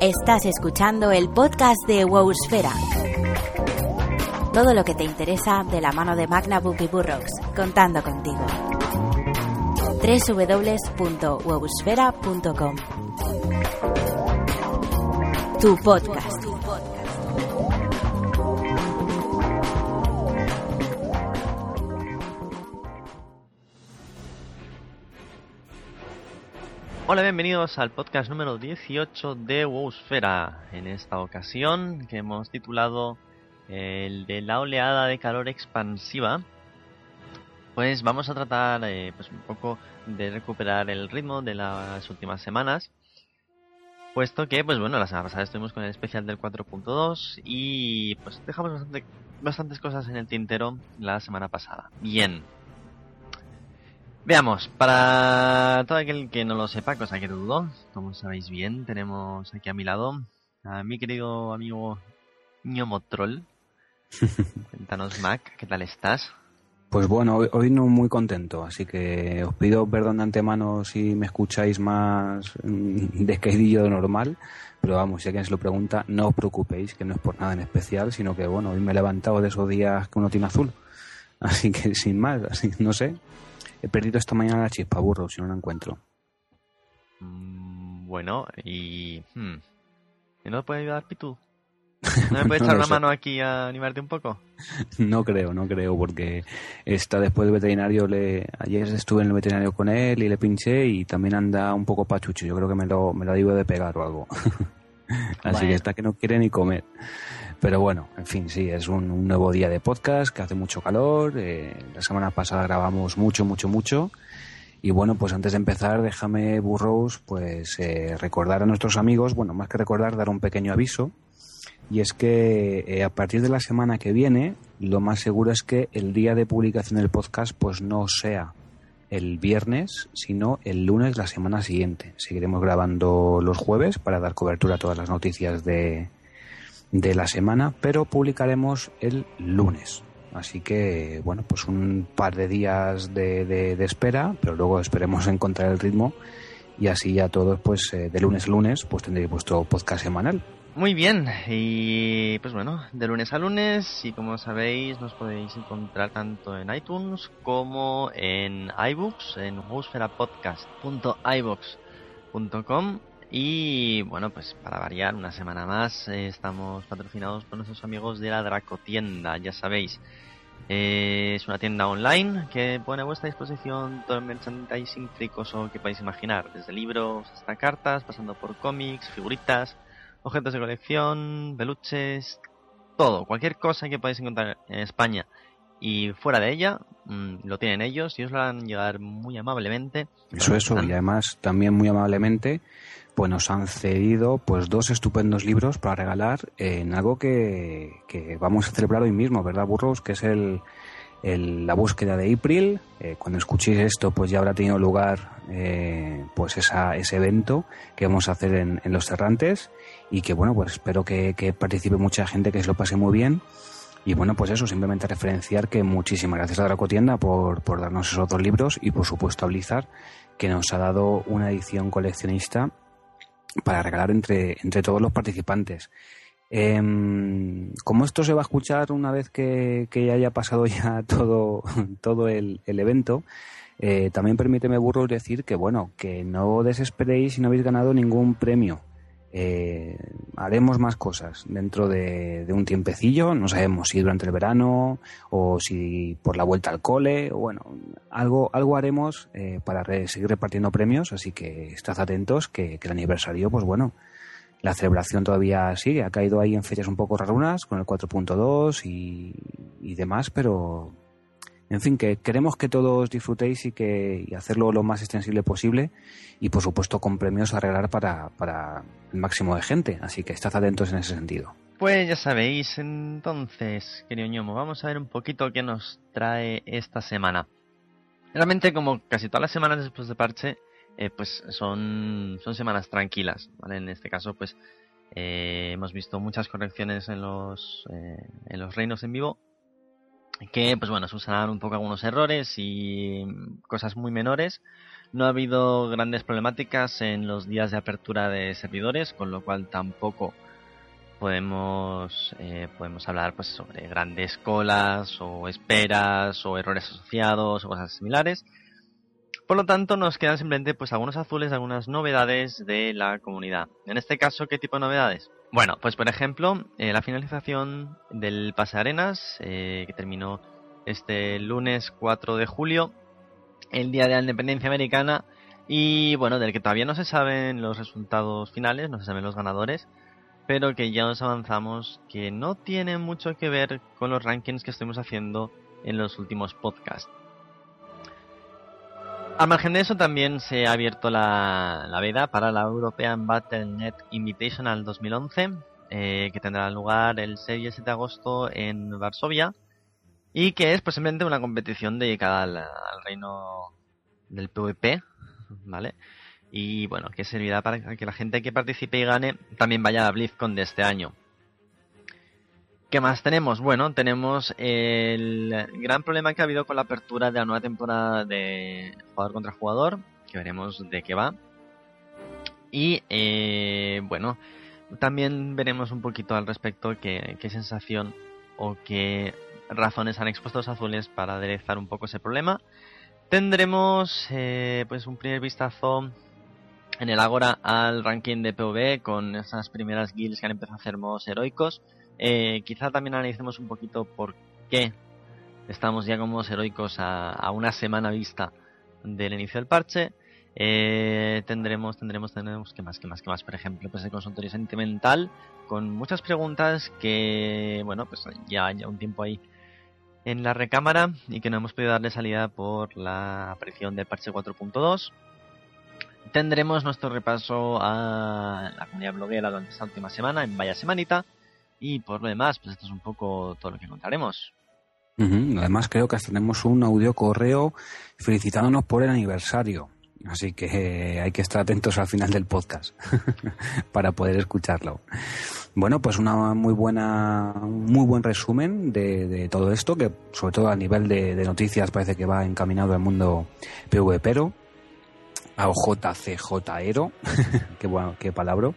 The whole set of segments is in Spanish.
Estás escuchando el podcast de Wowsfera. Todo lo que te interesa de la mano de Magna Book y Burroughs, contando contigo. www.wowsfera.com Tu podcast. Hola, bienvenidos al podcast número 18 de Wowsfera. En esta ocasión, que hemos titulado el de la oleada de calor expansiva, pues vamos a tratar eh, pues un poco de recuperar el ritmo de las últimas semanas. Puesto que, pues bueno, la semana pasada estuvimos con el especial del 4.2 y pues dejamos bastante, bastantes cosas en el tintero la semana pasada. Bien, Veamos, para todo aquel que no lo sepa, cosa que dudo, como sabéis bien, tenemos aquí a mi lado a mi querido amigo Ñomotrol. Cuéntanos, Mac, ¿qué tal estás? Pues bueno, hoy, hoy, no muy contento, así que os pido perdón de antemano si me escucháis más descaidillo de normal, pero vamos, si alguien se lo pregunta, no os preocupéis, que no es por nada en especial, sino que bueno, hoy me he levantado de esos días que uno tiene azul, así que sin más, así no sé, He perdido esta mañana la chispa, burro, si no la encuentro. Mm, bueno, y... Hmm, ¿Y no puede ayudar, Pitu? ¿No me puedes echar una mano aquí a animarte un poco? No creo, no creo, porque está después del veterinario, le... ayer estuve en el veterinario con él y le pinché y también anda un poco pachucho. Yo creo que me lo, me lo digo de pegar o algo. Así bueno. que está que no quiere ni comer. Pero bueno, en fin, sí, es un, nuevo día de podcast que hace mucho calor. Eh, la semana pasada grabamos mucho, mucho, mucho. Y bueno, pues antes de empezar, déjame, Burrows, pues eh, recordar a nuestros amigos, bueno, más que recordar, dar un pequeño aviso. Y es que eh, a partir de la semana que viene, lo más seguro es que el día de publicación del podcast, pues no sea el viernes, sino el lunes la semana siguiente. Seguiremos grabando los jueves para dar cobertura a todas las noticias de, de la semana, pero publicaremos el lunes. Así que, bueno, pues un par de días de, de, espera, pero luego esperemos encontrar el ritmo y así ya todos, pues eh, de lunes a lunes, pues tendréis vuestro podcast semanal. Muy bien, y pues bueno, de lunes a lunes, y como sabéis, nos podéis encontrar tanto en iTunes como en iBooks, en husferapodcast.ibox.com y bueno, pues para variar, una semana más eh, estamos patrocinados por nuestros amigos de la Dracotienda, ya sabéis. Eh, es una tienda online que pone a vuestra disposición todo el merchandising fricoso que podéis imaginar, desde libros hasta cartas, pasando por cómics, figuritas, objetos de colección, peluches, todo, cualquier cosa que podáis encontrar en España y fuera de ella mmm, lo tienen ellos y os lo van a llegar muy amablemente. Eso, eso, y además también muy amablemente pues nos han cedido pues dos estupendos libros para regalar en algo que, que vamos a celebrar hoy mismo, ¿verdad, Burros? Que es el, el la búsqueda de April. Eh, cuando escuchéis esto, pues ya habrá tenido lugar eh, pues esa, ese evento que vamos a hacer en, en Los Cerrantes y que, bueno, pues espero que, que participe mucha gente, que se lo pase muy bien. Y bueno, pues eso, simplemente referenciar que muchísimas gracias a Dracotienda por, por darnos esos dos libros y por supuesto a Blizzard, que nos ha dado una edición coleccionista para regalar entre, entre todos los participantes. Eh, como esto se va a escuchar una vez que, que haya pasado ya todo, todo el, el evento, eh, también permíteme, burros, decir que, bueno, que no desesperéis si no habéis ganado ningún premio. Eh, haremos más cosas dentro de, un tiempecillo, no sabemos si durante el verano o si por la vuelta al cole, o bueno, algo, algo haremos eh, para seguir repartiendo premios, así que estad atentos que, que, el aniversario, pues bueno, la celebración todavía sigue, ha caído ahí en fechas un poco rarunas con el 4.2 y, y demás, pero en fin, que queremos que todos disfrutéis y que y hacerlo lo más extensible posible y por supuesto con premios a regalar para, para el máximo de gente, así que estad atentos en ese sentido. Pues ya sabéis, entonces, querido ñomo, vamos a ver un poquito qué nos trae esta semana. Realmente, como casi todas las semanas después de parche, eh, pues son, son semanas tranquilas, ¿vale? En este caso, pues eh, hemos visto muchas correcciones en los, eh, en los reinos en vivo que pues bueno, subsanar un poco algunos errores y cosas muy menores. No ha habido grandes problemáticas en los días de apertura de servidores, con lo cual tampoco podemos eh, podemos hablar pues sobre grandes colas o esperas o errores asociados o cosas similares. Por lo tanto, nos quedan simplemente pues algunos azules, algunas novedades de la comunidad. En este caso, ¿qué tipo de novedades? Bueno, pues por ejemplo, eh, la finalización del pase arenas, eh, que terminó este lunes 4 de julio, el día de la independencia americana, y bueno, del que todavía no se saben los resultados finales, no se saben los ganadores, pero que ya nos avanzamos que no tiene mucho que ver con los rankings que estuvimos haciendo en los últimos podcasts. Al margen de eso, también se ha abierto la, la veda para la European Battle.net Invitational 2011, eh, que tendrá lugar el 6 y el 7 de agosto en Varsovia, y que es posiblemente una competición dedicada al, reino del PvP, ¿vale? Y bueno, que servirá para que la gente que participe y gane también vaya a la BlizzCon de este año. ¿Qué más tenemos? Bueno, tenemos el gran problema que ha habido con la apertura de la nueva temporada de jugador contra jugador, que veremos de qué va. Y eh, bueno, también veremos un poquito al respecto qué, sensación o qué razones han expuesto los azules para aderezar un poco ese problema. Tendremos eh, pues un primer vistazo en el Agora al ranking de PvE con esas primeras guilds que han empezado a hacer modos heroicos eh, quizá también analicemos un poquito por qué estamos ya como heroicos a, una semana vista del inicio del parche. Eh, tendremos, tendremos, tendremos, ¿qué más, qué más, qué más? Por ejemplo, pues el consultorio sentimental con muchas preguntas que, bueno, pues ya, ya un tiempo ahí en la recámara y que no hemos podido darle salida por la aparición del parche 4.2. Tendremos nuestro repaso a la comunidad bloguera durante esta última semana en Vaya Semanita y por lo demás, pues esto es un poco todo lo que contaremos. Además, creo que tenemos un audio correo felicitándonos por el aniversario. Así que eh, hay que estar atentos al final del podcast para poder escucharlo. Bueno, pues una muy buena, muy buen resumen de, todo esto, que sobre todo a nivel de, noticias parece que va encaminado al mundo PvPero a OJCJero, qué bueno, qué palabra.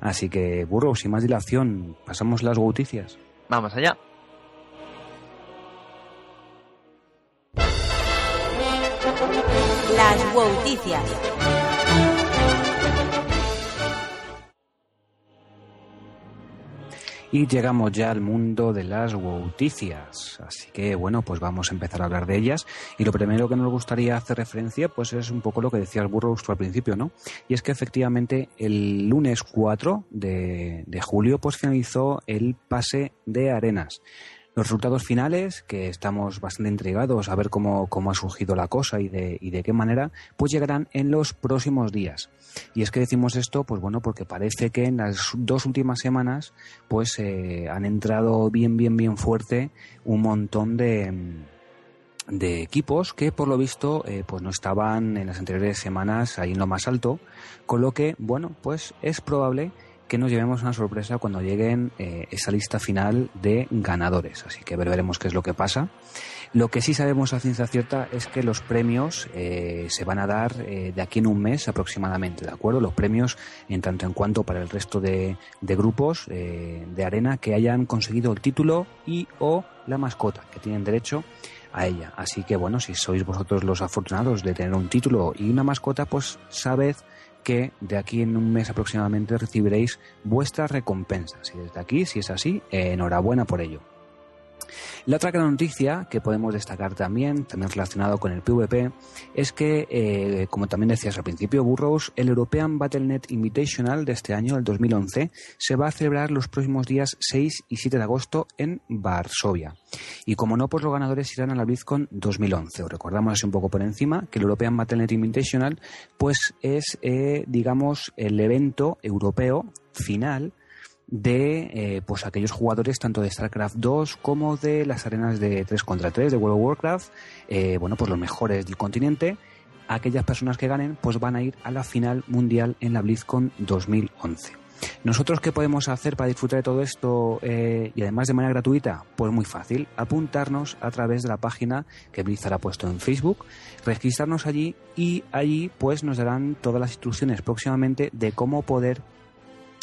Así que, burro, sin más dilación, pasamos las noticias. Vamos allá. Las noticias. Y llegamos ya al mundo de las noticias. Así que bueno, pues vamos a empezar a hablar de ellas. Y lo primero que nos gustaría hacer referencia, pues es un poco lo que decía el burro al principio, ¿no? Y es que efectivamente el lunes 4 de, de julio, pues finalizó el pase de arenas los resultados finales, que estamos bastante intrigados a ver cómo, cómo ha surgido la cosa y de, y de qué manera, pues llegarán en los próximos días. Y es que decimos esto, pues bueno, porque parece que en las dos últimas semanas, pues eh, han entrado bien, bien, bien fuerte un montón de de equipos que por lo visto eh, pues no estaban en las anteriores semanas ahí en lo más alto con lo que bueno pues es probable que nos llevemos una sorpresa cuando lleguen eh, esa lista final de ganadores. Así que veremos qué es lo que pasa. Lo que sí sabemos a ciencia cierta es que los premios eh, se van a dar eh, de aquí en un mes aproximadamente, ¿de acuerdo? Los premios en tanto en cuanto para el resto de, de grupos de arena que hayan conseguido el título y o la mascota, que tienen derecho a ella. Así que bueno, si sois vosotros los afortunados de tener un título y una mascota, pues sabed que de aquí en un mes aproximadamente recibiréis vuestras recompensas. Y desde aquí, si es así, enhorabuena por ello. La otra gran noticia que podemos destacar también, también relacionado con el PvP, es que, eh, como también decías al principio, Burrows, el European Battle.net Invitational de este año, el 2011, se va a celebrar los próximos días 6 y 7 de agosto en Varsovia. Y como no, pues los ganadores irán a la BlizzCon 2011. Os recordamos así un poco por encima que el European Battle.net Invitational, pues es, eh, digamos, el evento europeo final de eh, pues aquellos jugadores tanto de StarCraft 2 como de las arenas de 3 contra 3 de World of Warcraft, eh, bueno, pues los mejores del continente, aquellas personas que ganen pues van a ir a la final mundial en la BlizzCon 2011. ¿Nosotros qué podemos hacer para disfrutar de todo esto eh, y además de manera gratuita? Pues muy fácil, apuntarnos a través de la página que Blizzard ha puesto en Facebook, registrarnos allí y allí pues nos darán todas las instrucciones próximamente de cómo poder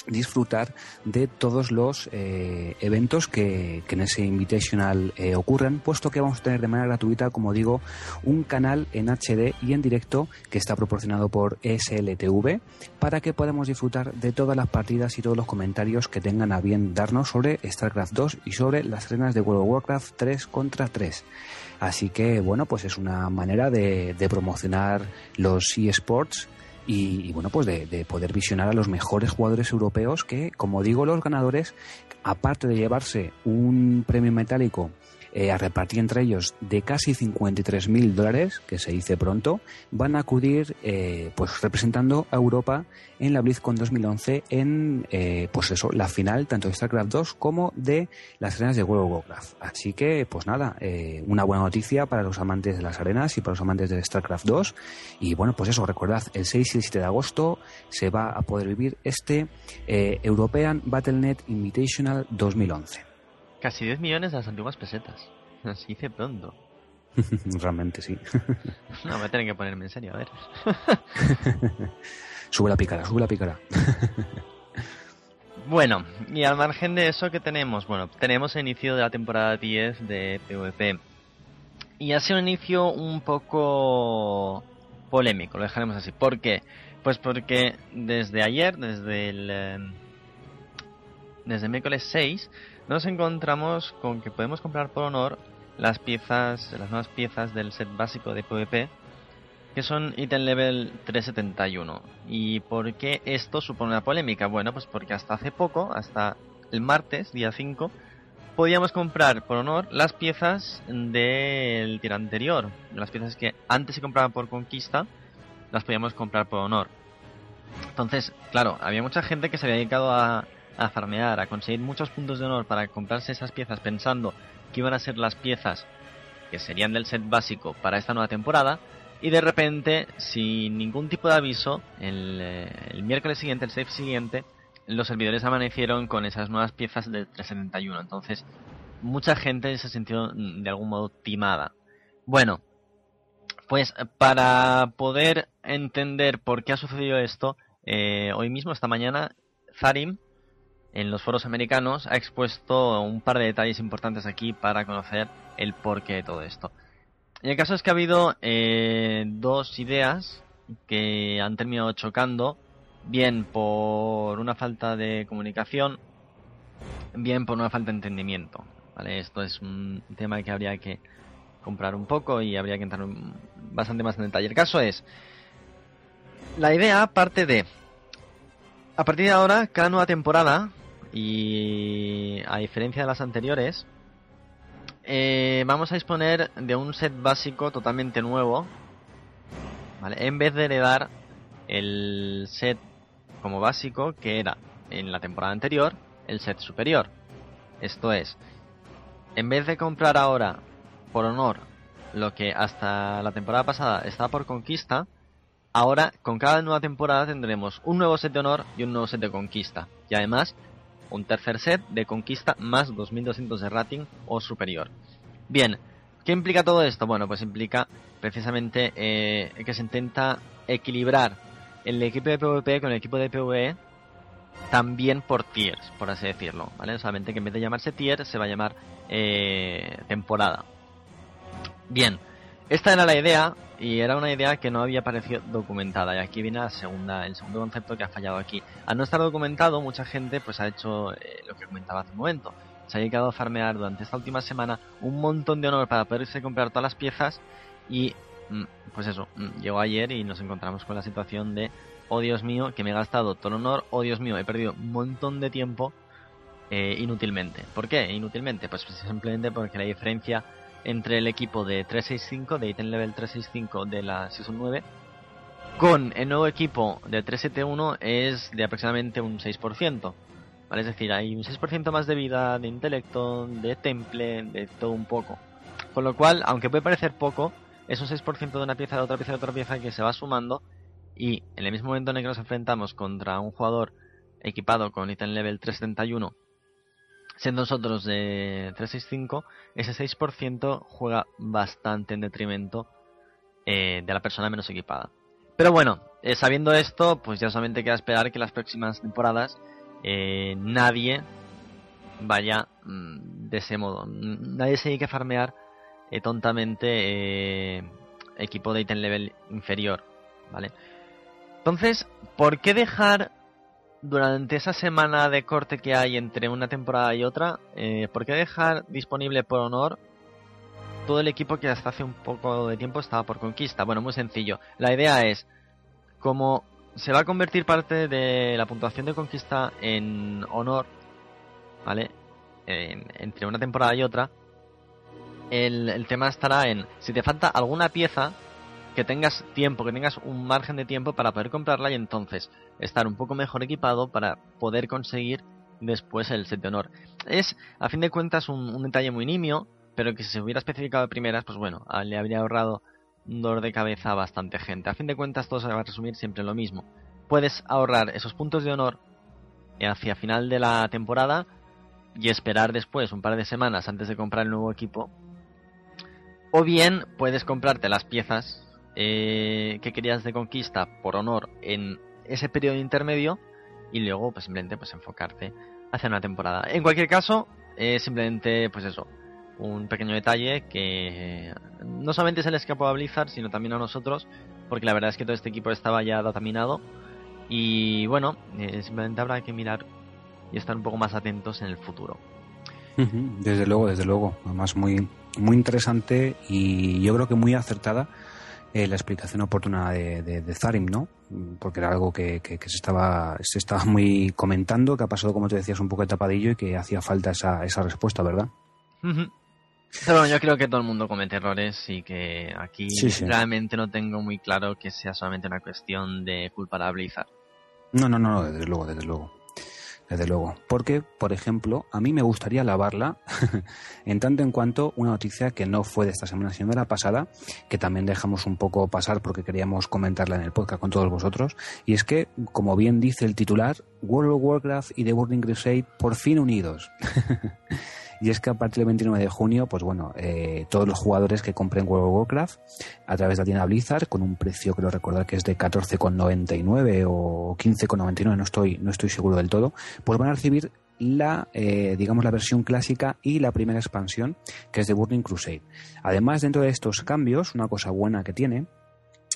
disfrutar de todos los eh, eventos que, en ese Invitational eh, ocurran, puesto que vamos a tener de manera gratuita, como digo, un canal en HD y en directo que está proporcionado por SLTV para que podamos disfrutar de todas las partidas y todos los comentarios que tengan a bien darnos sobre StarCraft 2 y sobre las arenas de World of Warcraft 3 contra 3. Así que, bueno, pues es una manera de, de promocionar los eSports y, bueno, pues de, poder visionar a los mejores jugadores europeos que, como digo, los ganadores, aparte de llevarse un premio metálico eh, a repartir entre ellos de casi 53 mil dólares, que se dice pronto, van a acudir eh, pues representando a Europa en la BlizzCon 2011 en eh, pues eso, la final tanto de StarCraft 2 como de las arenas de World of Warcraft. Así que, pues nada, una buena noticia para los amantes de las arenas y para los amantes de StarCraft 2. Y bueno, pues eso, recordad, el 6 y el 7 de agosto se va a poder vivir este European Battle.net Invitational 2011. Casi 10 millones de las antiguas pesetas. Así dice pronto. Realmente sí. no, me tienen que ponerme en serio, a ver. sube la pícara, sube la pícara. bueno, y al margen de eso, ¿qué tenemos? Bueno, tenemos el inicio de la temporada 10 de PvP. Y ha sido un inicio un poco polémico, lo dejaremos así. ¿Por qué? Pues porque desde ayer, desde el... Eh, desde miércoles 6, nos encontramos con que podemos comprar por honor las piezas, las nuevas piezas del set básico de PvP, que son item level 371. ¿Y por qué esto supone una polémica? Bueno, pues porque hasta hace poco, hasta el martes, día 5, podíamos comprar por honor las piezas del tiro anterior. Las piezas que antes se compraban por conquista, las podíamos comprar por honor. Entonces, claro, había mucha gente que se había dedicado a, a farmear, a conseguir muchos puntos de honor para comprarse esas piezas pensando que iban a ser las piezas que serían del set básico para esta nueva temporada y de repente, sin ningún tipo de aviso, el, eh, miércoles siguiente, el safe siguiente, los servidores amanecieron con esas nuevas piezas de 371. Entonces, mucha gente se sintió mm, de algún modo timada. Bueno, pues para poder entender por qué ha sucedido esto, eh, hoy mismo, esta mañana, Zarim en los foros americanos ha expuesto un par de detalles importantes aquí para conocer el porqué de todo esto. Y el caso es que ha habido eh, dos ideas que han terminado chocando, bien por una falta de comunicación, bien por una falta de entendimiento. ¿vale? Esto es un tema que habría que comprar un poco y habría que entrar bastante más en detalle. El caso es, la idea parte de, a partir de ahora, cada nueva temporada y a diferencia de las anteriores, eh, vamos a disponer de un set básico totalmente nuevo. ¿vale? En vez de heredar el set como básico que era en la temporada anterior, el set superior. Esto es, en vez de comprar ahora por honor lo que hasta la temporada pasada estaba por conquista, ahora con cada nueva temporada tendremos un nuevo set de honor y un nuevo set de conquista. Y además un tercer set de conquista más 2200 de rating o superior. Bien, ¿qué implica todo esto? Bueno, pues implica precisamente eh, que se intenta equilibrar el equipo de PvP con el equipo de PvE también por tiers, por así decirlo, ¿vale? Solamente que en vez de llamarse tier se va a llamar eh, temporada. Bien, esta era la idea y era una idea que no había aparecido documentada y aquí viene la segunda, el segundo concepto que ha fallado aquí. Al no estar documentado, mucha gente pues ha hecho eh, lo que comentaba hace un momento. Se ha dedicado a farmear durante esta última semana un montón de honor para poderse comprar todas las piezas y mm, pues eso, mm, llegó ayer y nos encontramos con la situación de oh Dios mío, que me he gastado todo el honor, oh Dios mío, he perdido un montón de tiempo eh, inútilmente. ¿Por qué? Inútilmente, pues simplemente porque la diferencia entre el equipo de 365, de Item Level 365 de la Season 9, con el nuevo equipo de 371 es de aproximadamente un 6%. ¿vale? Es decir, hay un 6% más de vida, de intelecto, de temple, de todo un poco. Con lo cual, aunque puede parecer poco, es un 6% de una pieza, de otra pieza, de otra pieza que se va sumando y en el mismo momento en el que nos enfrentamos contra un jugador equipado con ítem level 371, siendo nosotros de 365, ese 6% juega bastante en detrimento eh, de la persona menos equipada. Pero bueno, eh, sabiendo esto, pues ya solamente queda esperar que las próximas temporadas eh, nadie vaya mm, de ese modo. Nadie se que farmear tontamente equipo de item level inferior, ¿vale? Entonces, ¿por qué dejar durante esa semana de corte que hay entre una temporada y otra, eh, ¿por qué dejar disponible por honor todo el equipo que hasta hace un poco de tiempo estaba por conquista? Bueno, muy sencillo. La idea es, como se va a convertir parte de la puntuación de conquista en honor, ¿vale? entre una temporada y otra, el, el tema estará en, si te falta alguna pieza, que tengas tiempo, que tengas un margen de tiempo para poder comprarla y entonces estar un poco mejor equipado para poder conseguir después el set de honor. Es, a fin de cuentas, un, detalle muy nimio, pero que si se hubiera especificado de primeras, pues bueno, le habría ahorrado un dolor de cabeza a bastante gente. A fin de cuentas, todo se va a resumir siempre en lo mismo. Puedes ahorrar esos puntos de honor hacia final de la temporada y esperar después un par de semanas antes de comprar el nuevo equipo. O bien puedes comprarte las piezas eh, que querías de conquista por honor en ese periodo intermedio y luego pues simplemente pues enfocarte hacia una temporada. En cualquier caso, simplemente pues eso, un pequeño detalle que no solamente se le escapó a Blizzard, sino también a nosotros, porque la verdad es que todo este equipo estaba ya dataminado y bueno, eh, simplemente habrá que mirar y estar un poco más atentos en el futuro. Desde luego, desde luego. Además, muy, muy interesante y yo creo que muy acertada eh, la explicación oportuna de, de, Zarim, ¿no? Porque era algo que, que, se estaba se estaba muy comentando, que ha pasado, como te decías, un poco de tapadillo y que hacía falta esa, esa respuesta, ¿verdad? Pero bueno, yo creo que todo el mundo comete errores y que aquí realmente no tengo muy claro que sea solamente una cuestión de culpar a Blizzard. No, no, no, desde luego, desde luego desde luego. Porque, por ejemplo, a mí me gustaría lavarla en tanto en cuanto una noticia que no fue de esta semana, sino de la pasada, que también dejamos un poco pasar porque queríamos comentarla en el podcast con todos vosotros, y es que, como bien dice el titular, World of Warcraft y The Burning Crusade por fin unidos. Y es que a partir del 29 de junio, pues bueno, eh, todos los jugadores que compren World of Warcraft a través de la tienda Blizzard, con un precio, creo recordar que es de 14,99 o 15,99, no estoy, no estoy seguro del todo, pues van a recibir la, eh, digamos, la versión clásica y la primera expansión, que es de Burning Crusade. Además, dentro de estos cambios, una cosa buena que tiene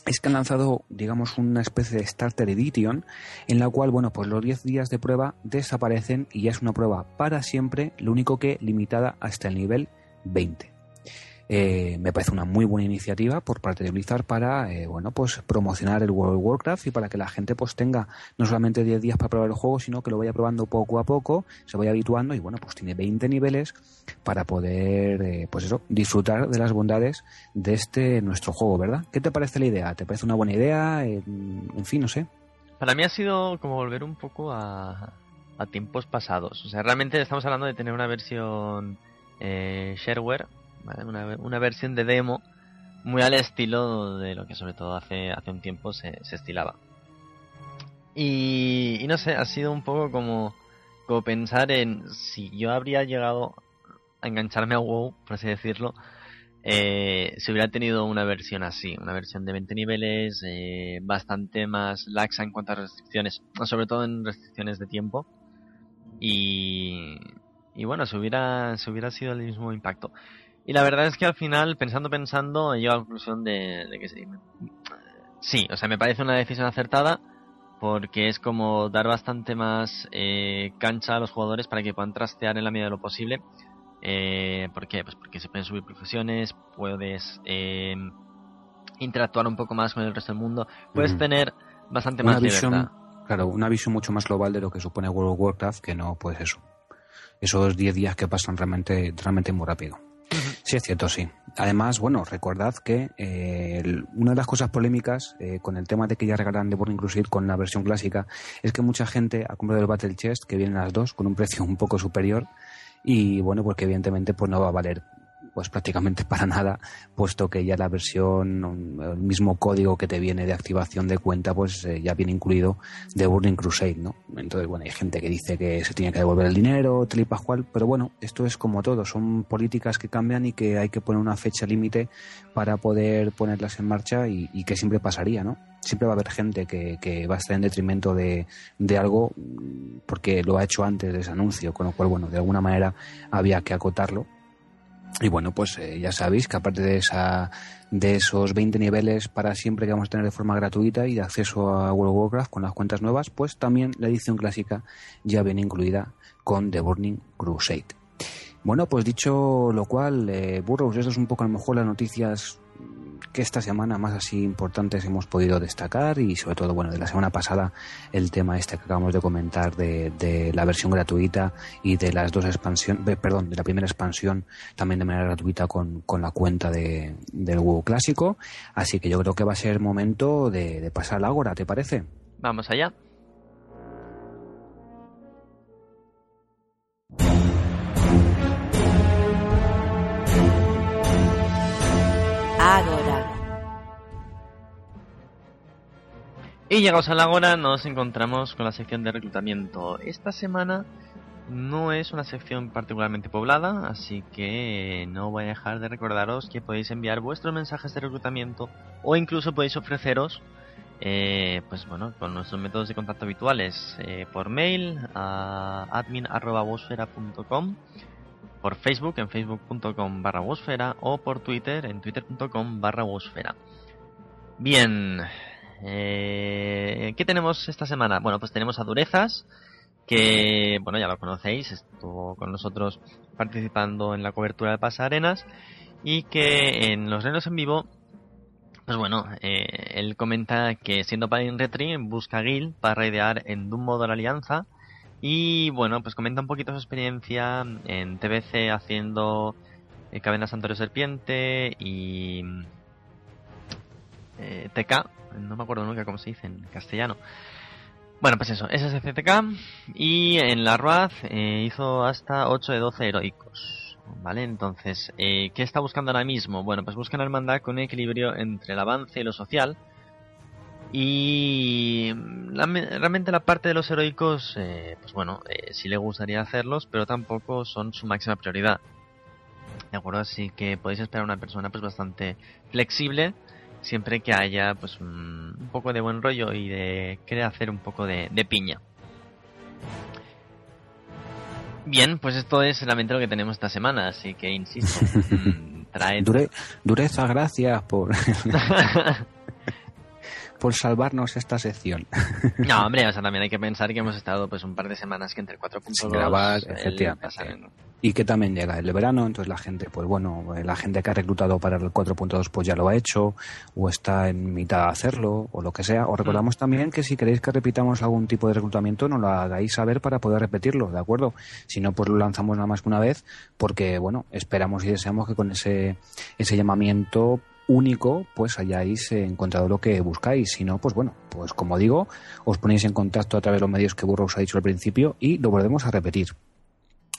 es que han lanzado, digamos, una especie de Starter Edition en la cual, bueno, pues los 10 días de prueba desaparecen y ya es una prueba para siempre, lo único que limitada hasta el nivel 20. Eh, me parece una muy buena iniciativa por parte de Blizzard para eh, bueno pues promocionar el World of Warcraft y para que la gente pues tenga no solamente 10 días para probar el juego sino que lo vaya probando poco a poco se vaya habituando y bueno pues tiene 20 niveles para poder eh, pues eso disfrutar de las bondades de este nuestro juego verdad qué te parece la idea te parece una buena idea en fin no sé. Para mí ha sido como volver un poco a, a tiempos pasados. O sea realmente estamos hablando de tener una versión shareware una, versión de demo muy al estilo de lo que sobre todo hace, hace un tiempo se, estilaba. Y, no sé, ha sido un poco como, como pensar en si yo habría llegado a engancharme a WoW, por así decirlo, eh, si hubiera tenido una versión así, una versión de 20 niveles, eh, bastante más laxa en cuanto a restricciones, sobre todo en restricciones de tiempo. Y, y bueno, si hubiera, si hubiera sido el mismo impacto. Y la verdad es que al final, pensando, pensando, he llegado a la conclusión de, que sí. Sí, o sea, me parece una decisión acertada porque es como dar bastante más eh, cancha a los jugadores para que puedan trastear en la medida de lo posible. Eh, ¿Por qué? Pues porque se pueden subir profesiones, puedes eh, interactuar un poco más con el resto del mundo, puedes tener bastante más visión, Claro, una visión mucho más global de lo que supone World of Warcraft que no, pues eso. Esos 10 días que pasan realmente, realmente muy rápido. Sí, es cierto, sí. Además, bueno, recordad que eh, una de las cosas polémicas eh, con el tema de que ya regalan The Burning Crusade con la versión clásica es que mucha gente ha comprado el Battle Chest, que vienen las dos, con un precio un poco superior, y bueno, pues que evidentemente pues no va a valer pues prácticamente para nada, puesto que ya la versión, el mismo código que te viene de activación de cuenta, pues eh, ya viene incluido de Burning Crusade, ¿no? Entonces, bueno, hay gente que dice que se tiene que devolver el dinero, tal y pascual, pero bueno, esto es como todo, son políticas que cambian y que hay que poner una fecha límite para poder ponerlas en marcha y, que siempre pasaría, ¿no? Siempre va a haber gente que, que va a estar en detrimento de, de algo porque lo ha hecho antes de ese anuncio, con lo cual, bueno, de alguna manera había que acotarlo y bueno, pues eh, ya sabéis que aparte de, esa, de esos 20 niveles para siempre que vamos a tener de forma gratuita y de acceso a World of Warcraft con las cuentas nuevas, pues también la edición clásica ya viene incluida con The Burning Crusade. Bueno, pues dicho lo cual, eh, Burroughs, esto es un poco a lo mejor las noticias que esta semana más así importantes hemos podido destacar y sobre todo, bueno, de la semana pasada el tema este que acabamos de comentar de, la versión gratuita y de las dos expansiones, perdón, de la primera expansión también de manera gratuita con, con la cuenta de, del WoW clásico. Así que yo creo que va a ser momento de, de pasar al Ágora, ¿te parece? Vamos allá. Y llegados a la hora nos encontramos con la sección de reclutamiento. Esta semana no es una sección particularmente poblada, así que no voy a dejar de recordaros que podéis enviar vuestros mensajes de reclutamiento o incluso podéis ofreceros, eh, pues bueno, con nuestros métodos de contacto habituales, eh, por mail a admin.bosfera.com, por Facebook en facebook.com barra o por Twitter en twitter.com barra Bien, eh, ¿Qué tenemos esta semana? Bueno, pues tenemos a Durezas, que, bueno, ya lo conocéis, estuvo con nosotros participando en la cobertura de Pasarenas y que en los reinos en vivo, pues bueno, eh, él comenta que siendo Paladin Retri busca Gil para raidear en Doom modo la Alianza y bueno, pues comenta un poquito su experiencia en TBC haciendo eh, Santuario Serpiente y eh, TK, no me acuerdo nunca cómo se dice en castellano. Bueno, pues eso, ese es el CTK. Y en la RUAZ eh, hizo hasta 8 de 12 heroicos. ¿Vale? Entonces, eh, ¿qué está buscando ahora mismo? Bueno, pues busca una hermandad con un equilibrio entre el avance y lo social. Y la, realmente la parte de los heroicos, eh, pues bueno, eh, sí le gustaría hacerlos, pero tampoco son su máxima prioridad. ¿De acuerdo? Así que podéis esperar una persona pues bastante flexible siempre que haya pues un poco de buen rollo y de querer hacer un poco de, de piña. Bien, pues esto es realmente lo que tenemos esta semana, así que insisto, mm, trae... Dure, dureza, gracias por... por salvarnos esta sección. No, hombre, o sea, también hay que pensar que hemos estado pues un par de semanas que entre 4.2 Sin grabar, efectivamente. Y que también llega el verano, entonces la gente, pues bueno, la gente que ha reclutado para el 4.2 pues ya lo ha hecho, o está en mitad de hacerlo, o lo que sea. Os recordamos también que si queréis que repitamos algún tipo de reclutamiento, nos lo hagáis saber para poder repetirlo, ¿de acuerdo? Si no, pues lo lanzamos nada más que una vez, porque bueno, esperamos y deseamos que con ese, ese llamamiento único, pues hayáis encontrado lo que buscáis. Si no, pues bueno, pues como digo, os ponéis en contacto a través de los medios que Burro os ha dicho al principio y lo volvemos a repetir.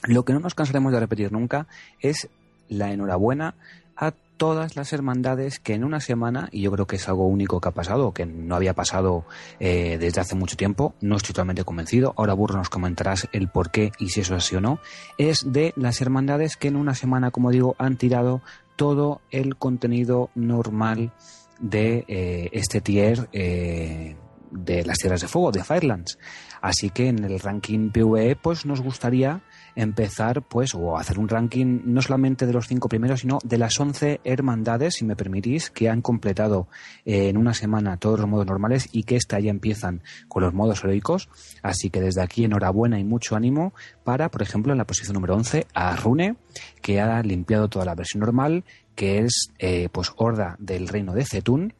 Lo que no nos cansaremos de repetir nunca es la enhorabuena a todas las hermandades que en una semana, y yo creo que es algo único que ha pasado, que no había pasado eh, desde hace mucho tiempo, no estoy totalmente convencido, ahora Burro nos comentarás el por qué y si eso es así o no, es de las hermandades que en una semana, como digo, han tirado todo el contenido normal de eh, este tier eh, de las Tierras de Fuego, de Firelands. Así que en el ranking PvE, pues nos gustaría empezar, pues, o hacer un ranking no solamente de los cinco primeros, sino de las once hermandades, si me permitís, que han completado eh, en una semana todos los modos normales y que esta ya empiezan con los modos heroicos. Así que desde aquí enhorabuena y mucho ánimo para, por ejemplo, en la posición número 11, a Rune, que ha limpiado toda la versión normal, que es, eh, pues, Horda del Reino de Zetun,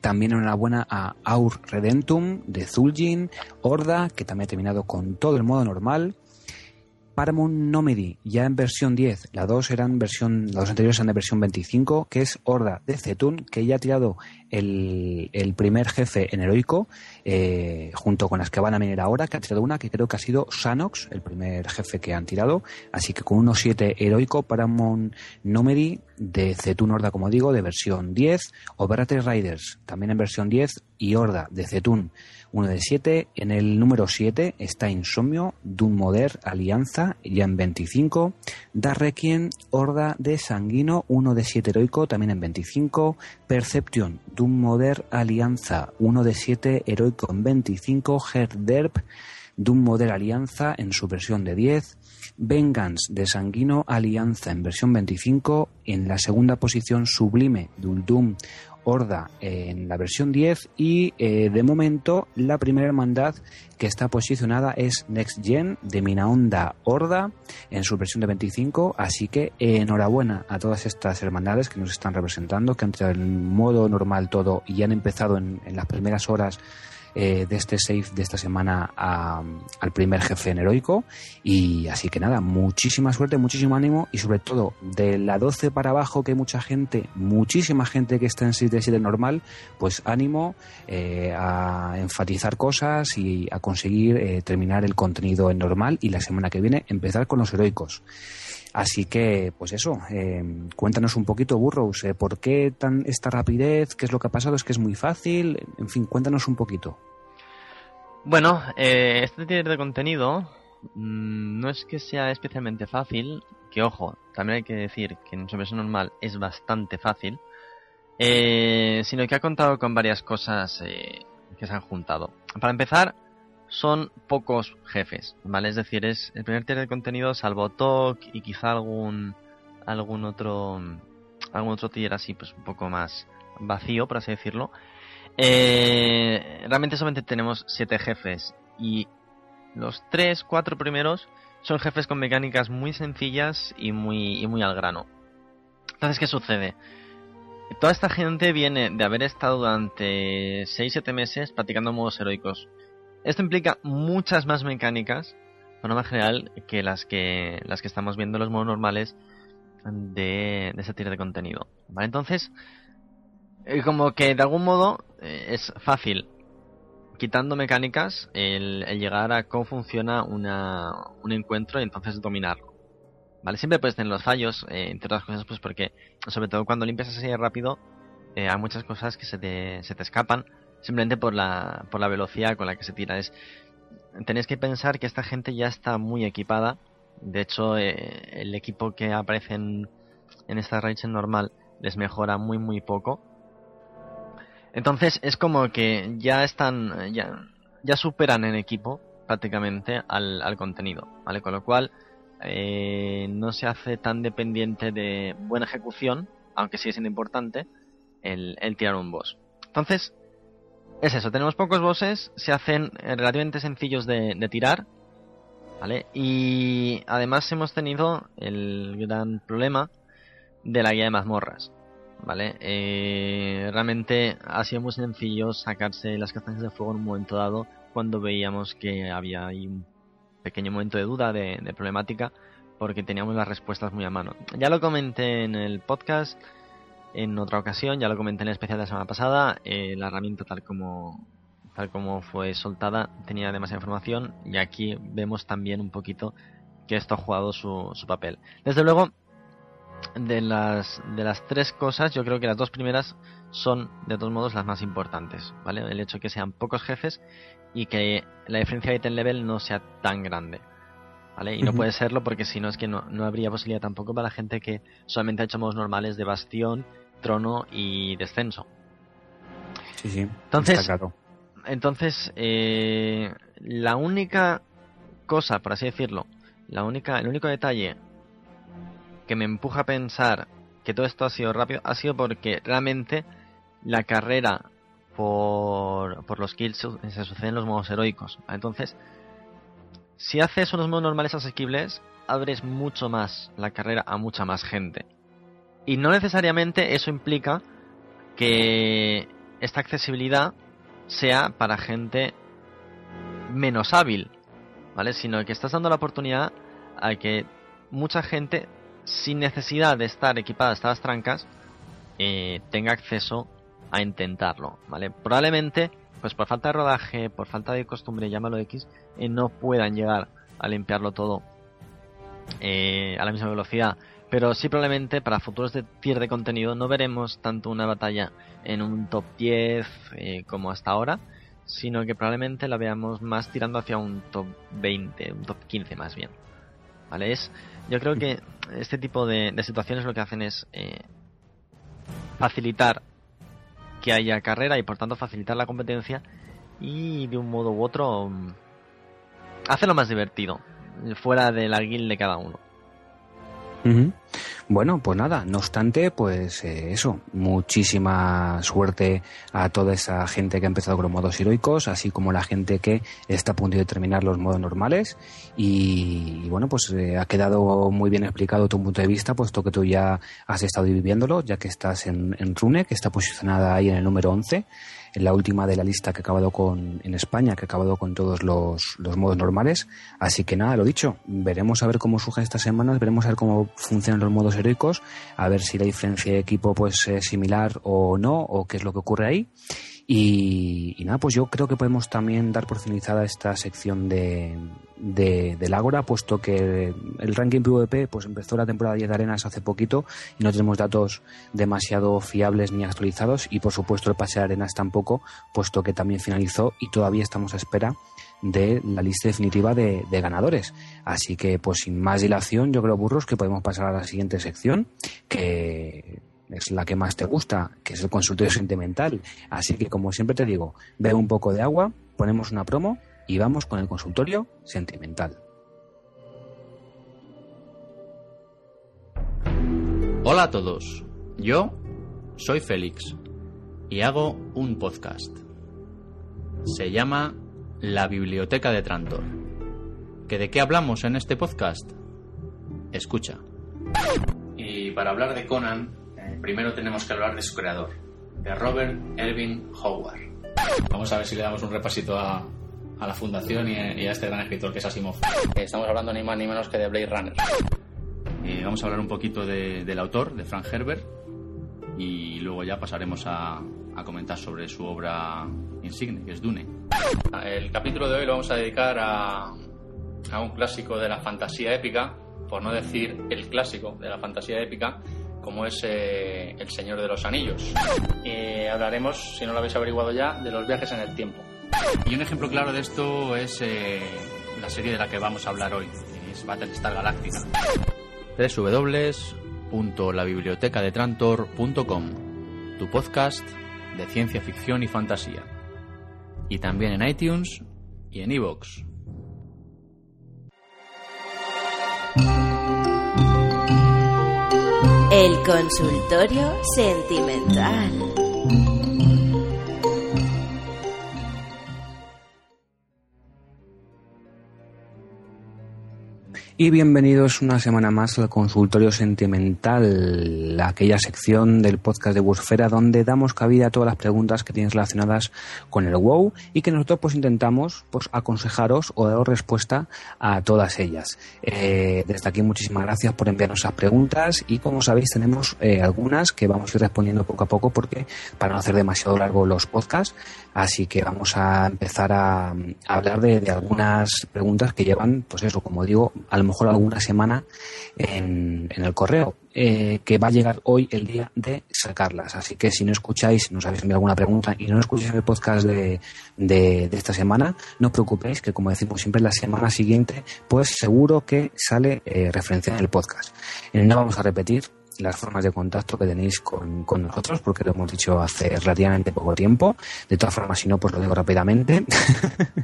también enhorabuena a Aur Redentum de Zul'jin, Horda, que también ha terminado con todo el modo normal. Paramount Nomedy, ya en versión 10, las dos eran versión, las dos anteriores eran de versión 25, que es Horda de Zetun, que ya ha tirado el, el primer jefe en heroico, eh, junto con las que van a venir ahora, que ha tirado una que creo que ha sido Sanox, el primer jefe que han tirado. Así que con unos 7 heroico para Mon Nomeri de Zetun Horda, como digo, de versión 10, Operator Riders también en versión 10 y Horda de Zetun 1 de 7. En el número 7 está Insomnio, Doom Moder, Alianza, ya en 25. Darrequien, Horda de Sanguino, 1 de 7 heroico, también en 25. Perception, Doom Moder, Alianza, 1 de 7 heroico en 25. Herderp, Doom Moder Alianza en su versión de 10. Vengeance de Sanguino Alianza en versión 25. En la segunda posición Sublime, Doom Horda en la versión 10 y eh, de momento la primera hermandad que está posicionada es Next Gen de Minaonda Horda en su versión de 25, así que enhorabuena a todas estas hermandades que nos están representando, que han tirado en modo normal todo y han empezado en, en las primeras horas eh, de este save de esta semana al primer jefe en heroico. Y así que nada, muchísima suerte, muchísimo ánimo y sobre todo de la 12 para abajo que hay mucha gente, muchísima gente que está en 6 de 7 normal, pues ánimo eh, a enfatizar cosas y a conseguir eh, terminar el contenido en normal y la semana que viene empezar con los heroicos. Así que, pues eso, eh, cuéntanos un poquito, Burrows, eh, ¿por qué tan esta rapidez? ¿Qué es lo que ha pasado? ¿Es que es muy fácil? En fin, cuéntanos un poquito. Bueno, eh, este tipo de contenido mm, no es que sea especialmente fácil, que ojo, también hay que decir que en su versión normal es bastante fácil, sino que ha contado con varias cosas que se han juntado. Para empezar, son pocos jefes, ¿vale? Es decir, es el primer tier de contenido salvo TOC y quizá algún algún otro algún otro tier así pues un poco más vacío, por así decirlo. Eh, realmente solamente tenemos siete jefes y los tres, cuatro primeros son jefes con mecánicas muy sencillas y muy, y muy al grano. Entonces, ¿qué sucede? Toda esta gente viene de haber estado durante 6-7 meses practicando modos heroicos. Esto implica muchas más mecánicas, por norma general, que las que las que estamos viendo en los modos normales de, de ese tiro de contenido. ¿Vale? Entonces, eh, como que de algún modo eh, es fácil, quitando mecánicas, el, llegar a cómo funciona una, un encuentro y entonces dominarlo. ¿Vale? Siempre puedes tener los fallos, eh, entre otras cosas, pues porque, sobre todo cuando limpias así rápido, hay muchas cosas que se te, se te escapan simplemente por la, por la velocidad con la que se tira. Es, tenéis que pensar que esta gente ya está muy equipada. De hecho, eh, el equipo que aparece en, en esta raid normal les mejora muy muy poco. Entonces es como que ya están, ya, ya superan en equipo prácticamente al, al contenido, ¿vale? Con lo cual eh, no se hace tan dependiente de buena ejecución, aunque sigue siendo importante, el, el tirar un boss. Entonces, es eso, tenemos pocos bosses, se hacen eh, relativamente sencillos de, tirar, ¿vale? Y además hemos tenido el gran problema de la guía de mazmorras, ¿vale? Eh, realmente ha sido muy sencillo sacarse las castañas de fuego en un momento dado cuando veíamos que había ahí un pequeño momento de duda, de, de problemática, porque teníamos las respuestas muy a mano. Ya lo comenté en el podcast, en otra ocasión, ya lo comenté en el especial de la semana pasada, eh, la herramienta tal como tal como fue soltada tenía demasiada información y aquí vemos también un poquito que esto ha jugado su, su papel. Desde luego, de las, de las tres cosas, yo creo que las dos primeras son de todos modos las más importantes, ¿vale? El hecho de que sean pocos jefes y que la diferencia de item level no sea tan grande. ¿Vale? Y no puede serlo porque si no es que no, no habría posibilidad tampoco para la gente que solamente ha hecho modos normales de bastión, trono y descenso. Sí, sí. Entonces, entonces eh, la única cosa, por así decirlo, la única, el único detalle que me empuja a pensar que todo esto ha sido rápido ha sido porque realmente la carrera por, por los kills se sucede en los modos heroicos. Entonces, si haces unos modos normales asequibles, abres mucho más la carrera a mucha más gente. Y no necesariamente eso implica que esta accesibilidad sea para gente menos hábil, ¿vale? Sino que estás dando la oportunidad a que mucha gente, sin necesidad de estar equipada hasta las trancas, eh, tenga acceso a intentarlo, ¿vale? Probablemente, pues por falta de rodaje, por falta de costumbre, llámalo X, eh, no puedan llegar a limpiarlo todo eh, a la misma velocidad. Pero sí probablemente para futuros de tier de contenido no veremos tanto una batalla en un top 10 eh, como hasta ahora, sino que probablemente la veamos más tirando hacia un top 20, un top 15 más bien. ¿Vale? Es, yo creo que este tipo de, situaciones lo que hacen es eh, facilitar que haya carrera y por tanto facilitar la competencia y de un modo u otro mm, hacerlo más divertido fuera de la guild de cada uno. Bueno, pues nada, no obstante, pues eh, eso, muchísima suerte a toda esa gente que ha empezado con los modos heroicos, así como la gente que está a punto de terminar los modos normales. Y, bueno, pues eh, ha quedado muy bien explicado tu punto de vista, puesto que tú ya has estado viviéndolo, ya que estás en, en Rune, que está posicionada ahí en el número 11 la última de la lista que ha acabado con, en España, que ha acabado con todos los, los modos normales. Así que nada, lo dicho, veremos a ver cómo surgen estas semanas, veremos a ver cómo funcionan los modos heroicos, a ver si la diferencia de equipo pues es similar o no, o qué es lo que ocurre ahí. Y, nada, pues yo creo que podemos también dar por finalizada esta sección de, de, del Ágora, puesto que el ranking PvP pues empezó la temporada 10 de arenas hace poquito y no tenemos datos demasiado fiables ni actualizados y por supuesto el pase de arenas tampoco, puesto que también finalizó y todavía estamos a espera de la lista definitiva de, de, ganadores. Así que, pues sin más dilación, yo creo, burros, que podemos pasar a la siguiente sección, que es la que más te gusta, que es el consultorio sentimental. Así que, como siempre te digo, bebe un poco de agua, ponemos una promo y vamos con el consultorio sentimental. Hola a todos, yo soy Félix y hago un podcast. Se llama La Biblioteca de Trantor. ¿Que de qué hablamos en este podcast? Escucha. Y para hablar de Conan, primero tenemos que hablar de su creador, de Robert Erving Howard. Vamos a ver si le damos un repasito a, la fundación y a, este gran escritor que es Asimov. Estamos hablando ni más ni menos que de Blade Runner. Eh, vamos a hablar un poquito del autor, de Frank Herbert, y luego ya pasaremos a, comentar sobre su obra insigne, que es Dune. El capítulo de hoy lo vamos a dedicar a, a un clásico de la fantasía épica, por no decir el clásico de la fantasía épica, como es eh, El Señor de los Anillos. Y hablaremos, si no lo habéis averiguado ya, de los viajes en el tiempo. Y un ejemplo claro de esto es eh, la serie de la que vamos a hablar hoy, es Battlestar Galactica. www.labibliotecadetrantor.com Tu podcast de ciencia ficción y fantasía. Y también en iTunes y en iVoox. El consultorio sentimental. Y bienvenidos una semana más al consultorio sentimental, aquella sección del podcast de Busfera donde damos cabida a todas las preguntas que tienes relacionadas con el WoW y que nosotros pues intentamos pues aconsejaros o dar respuesta a todas ellas. Eh, desde aquí muchísimas gracias por enviarnos esas preguntas y como sabéis tenemos eh, algunas que vamos a ir respondiendo poco a poco porque para no hacer demasiado largo los podcasts, así que vamos a empezar a, hablar de, algunas preguntas que llevan, pues eso, como digo, al mejor alguna semana en, el correo, eh, que va a llegar hoy el día de sacarlas. Así que si no escucháis, nos habéis enviado alguna pregunta y no escucháis el podcast de, de, esta semana, no os preocupéis, que como decimos siempre, la semana siguiente, pues seguro que sale eh, referencia en el podcast. No vamos a repetir las formas de contacto que tenéis con, con, nosotros, porque lo hemos dicho hace relativamente poco tiempo. De todas formas, si no, pues lo digo rápidamente.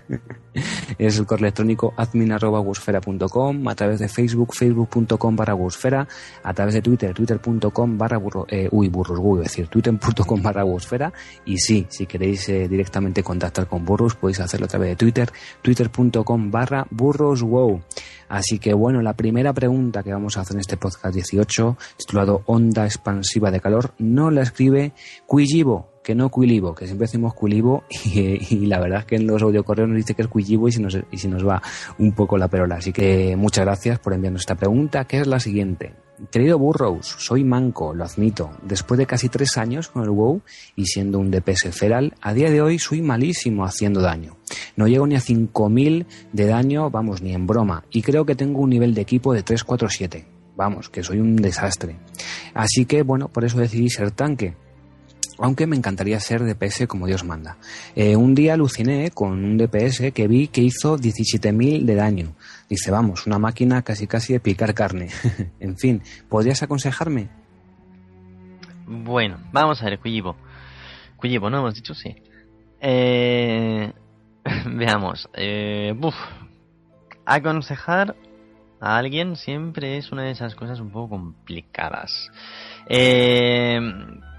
es el correo electrónico admin.busfera.com, a través de Facebook, facebook.com barra busfera, a través de Twitter, twitter.com barra eh, uy, burros, uy, decir, twitter.com barra busfera. Y sí, si queréis eh, directamente contactar con burros, podéis hacerlo a través de Twitter, twitter.com barra burros wow. Así que bueno, la primera pregunta que vamos a hacer en este podcast 18, titulado Onda expansiva de calor, no la escribe Cuigibo, que no Quilibo, que siempre decimos Quilibo y, la verdad es que en los audiocorreos nos dice que es Quilibo y si nos, y nos va un poco la perola. Así que muchas gracias por enviarnos esta pregunta, que es la siguiente. Querido Burrows, soy manco, lo admito. Después de casi tres años con el WoW y siendo un DPS feral, a día de hoy soy malísimo haciendo daño. No llego ni a 5000 de daño, vamos, ni en broma. Y creo que tengo un nivel de equipo de 347. Vamos, que soy un desastre. Así que, bueno, por eso decidí ser tanque aunque me encantaría ser DPS como Dios manda. Eh, un día aluciné con un DPS que vi que hizo 17.000 de daño. Dice, vamos, una máquina casi casi de picar carne. en fin, ¿podrías aconsejarme? Bueno, vamos a ver, Cuyibo. Cuyibo, ¿no? Hemos dicho sí. Eh, veamos. Eh, Aconsejar a alguien siempre es una de esas cosas un poco complicadas. Eh,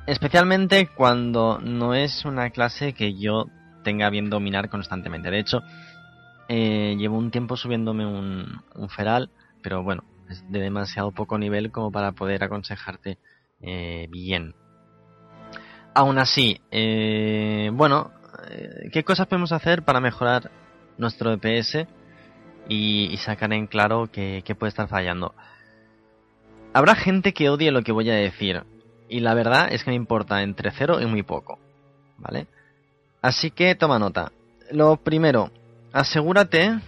Especialmente cuando no es una clase que yo tenga bien dominar constantemente. De hecho, eh, llevo un tiempo subiéndome un, feral, pero bueno, es de demasiado poco nivel como para poder aconsejarte eh, bien. Aún así, eh, bueno, ¿qué cosas podemos hacer para mejorar nuestro DPS y, sacar en claro qué puede estar fallando? Habrá gente que odie lo que voy a decir, y la verdad es que me importa entre cero y muy poco. ¿Vale? Así que toma nota. Lo primero, asegúrate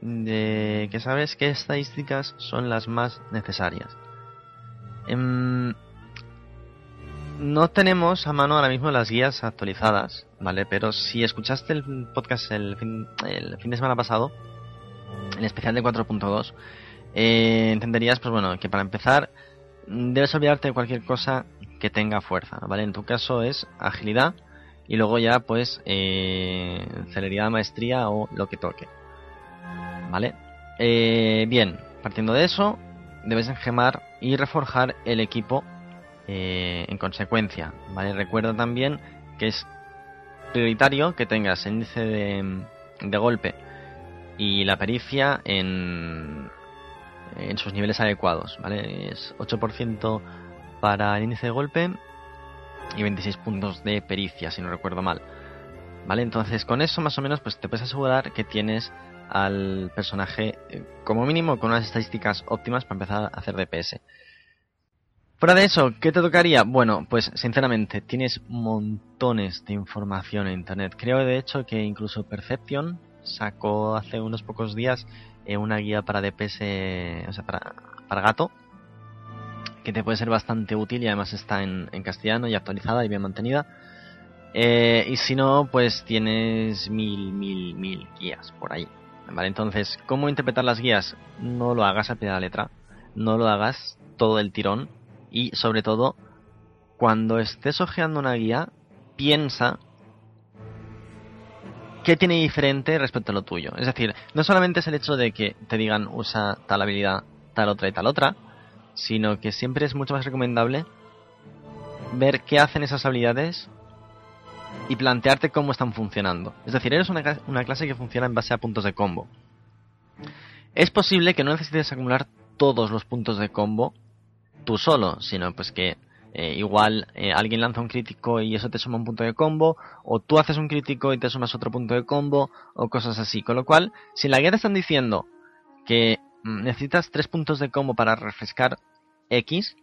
de que sabes qué estadísticas son las más necesarias. Em, no tenemos a mano ahora mismo las guías actualizadas, ¿vale? Pero si escuchaste el podcast el fin, el fin de semana pasado, el especial de 4.2, eh, entenderías, pues bueno, que para empezar debes olvidarte de cualquier cosa que tenga fuerza, ¿vale? En tu caso es agilidad y luego ya pues eh, celeridad, maestría o lo que toque, ¿vale? Eh, bien, partiendo de eso, debes engemar y reforjar el equipo eh, en consecuencia, ¿vale? Recuerda también que es prioritario que tengas el índice de, golpe y la pericia en, en sus niveles adecuados, ¿vale? Es 8% para el índice de golpe y 26 puntos de pericia, si no recuerdo mal. ¿Vale? Entonces con eso más o menos pues te puedes asegurar que tienes al personaje eh, como mínimo con unas estadísticas óptimas para empezar a hacer DPS. Fuera de eso, ¿qué te tocaría? Bueno, pues sinceramente tienes montones de información en internet. Creo de hecho que incluso Perception sacó hace unos pocos días eh, una guía para DPS, o sea, para, para gato, que te puede ser bastante útil y además está en, castellano y actualizada y bien mantenida. Eh, y si no, pues tienes mil, mil, mil guías por ahí. Vale, entonces, ¿cómo interpretar las guías? No lo hagas a pie de la letra, no lo hagas todo el tirón y sobre todo, cuando estés hojeando una guía, piensa qué tiene diferente respecto a lo tuyo. Es decir, no solamente es el hecho de que te digan usa tal habilidad, tal otra y tal otra, sino que siempre es mucho más recomendable ver qué hacen esas habilidades y plantearte cómo están funcionando. Es decir, eres una, clase que funciona en base a puntos de combo. Es posible que no necesites acumular todos los puntos de combo tú solo, sino pues que eh, igual eh, alguien lanza un crítico y eso te suma un punto de combo, o tú haces un crítico y te sumas otro punto de combo, o cosas así. Con lo cual, si la guía te están diciendo que necesitas tres puntos de combo para refrescar X,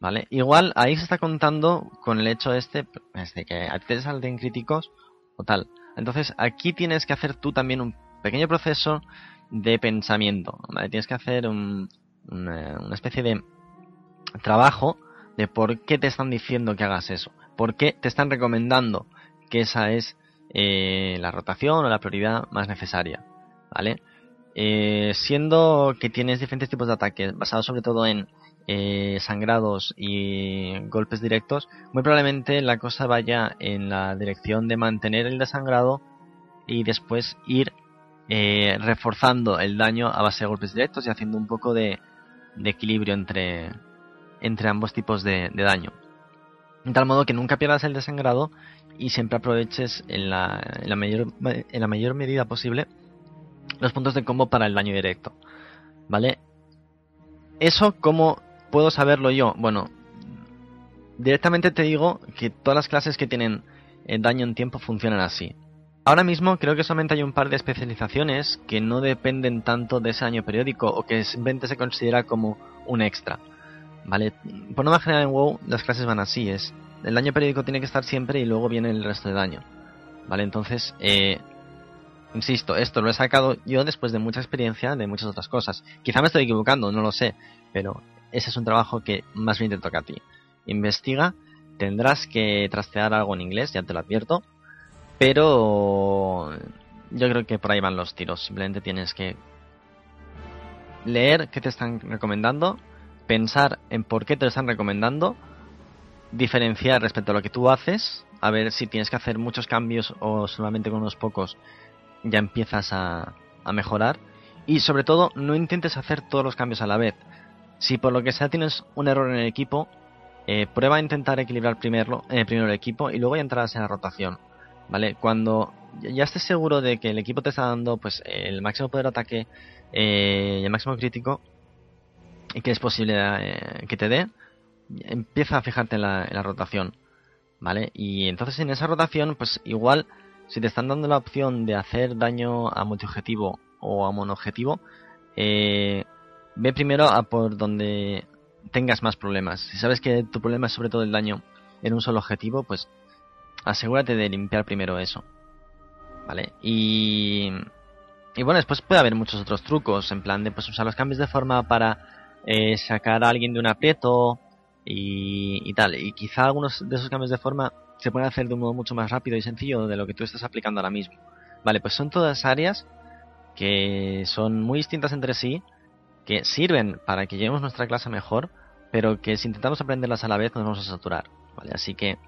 ¿vale? Igual ahí se está contando con el hecho este, de que te salten críticos o tal. Entonces aquí tienes que hacer tú también un pequeño proceso de pensamiento, ¿vale? Tienes que hacer un, una, especie de trabajo de por qué te están diciendo que hagas eso, por qué te están recomendando que esa es eh, la rotación o la prioridad más necesaria, ¿vale? Eh, siendo que tienes diferentes tipos de ataques basados sobre todo en eh, sangrados y golpes directos, muy probablemente la cosa vaya en la dirección de mantener el desangrado y después ir eh, reforzando el daño a base de golpes directos y haciendo un poco de, equilibrio entre, entre ambos tipos de, daño. De tal modo que nunca pierdas el desangrado y siempre aproveches en la, en la, mayor, en la mayor medida posible los puntos de combo para el daño directo. ¿Vale? Eso, ¿cómo puedo saberlo yo? Bueno, directamente te digo que todas las clases que tienen eh, daño en tiempo funcionan así. Ahora mismo creo que solamente hay un par de especializaciones que no dependen tanto de ese daño periódico o que simplemente se considera como un extra. ¿Vale? Por norma general en WoW las clases van así, es el daño periódico tiene que estar siempre y luego viene el resto de daño. ¿Vale? Entonces, eh, insisto, esto lo he sacado yo después de mucha experiencia de muchas otras cosas. Quizá me estoy equivocando, no lo sé, pero ese es un trabajo que más bien te toca a ti. Investiga, tendrás que trastear algo en inglés, ya te lo advierto, pero yo creo que por ahí van los tiros. Simplemente tienes que leer qué te están recomendando, pensar en por qué te lo están recomendando, diferenciar respecto a lo que tú haces, a ver si tienes que hacer muchos cambios o solamente con unos pocos ya empiezas a, mejorar. Y sobre todo, no intentes hacer todos los cambios a la vez. Si por lo que sea tienes un error en el equipo, eh, prueba a intentar equilibrar primero, eh, primero el equipo y luego ya entrarás en la rotación. ¿vale? Cuando ya estés seguro de que el equipo te está dando pues el máximo poder de ataque eh, y el máximo crítico que es posible eh, que te dé, empieza a fijarte en la, rotación, ¿vale? Y entonces en esa rotación, pues igual si te están dando la opción de hacer daño a multiobjetivo o a monoobjetivo, eh, ve primero a por donde tengas más problemas. Si sabes que tu problema es sobre todo el daño en un solo objetivo, pues asegúrate de limpiar primero eso. ¿Vale? Y, y bueno, después puede haber muchos otros trucos, en plan de pues usar los cambios de forma para eh, sacar a alguien de un aprieto y, y, tal. Y quizá algunos de esos cambios de forma se pueden hacer de un modo mucho más rápido y sencillo de lo que tú estás aplicando ahora mismo. Vale, pues son todas áreas que son muy distintas entre sí, que sirven para que llevemos nuestra clase mejor, pero que si intentamos aprenderlas a la vez nos vamos a saturar. Vale, así que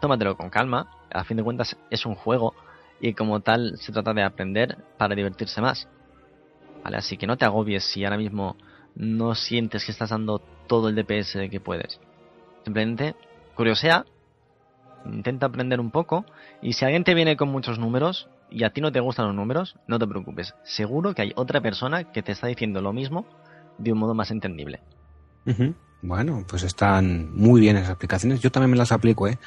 tómatelo con calma, a fin de cuentas es un juego y como tal se trata de aprender para divertirse más. ¿Vale? Así que no te agobies si ahora mismo no sientes que estás dando todo el DPS que puedes. Simplemente curiosea, intenta aprender un poco y si alguien te viene con muchos números y a ti no te gustan los números, no te preocupes. Seguro que hay otra persona que te está diciendo lo mismo de un modo más entendible. Bueno, pues están muy bien esas aplicaciones. Yo también me las aplico, ¿eh?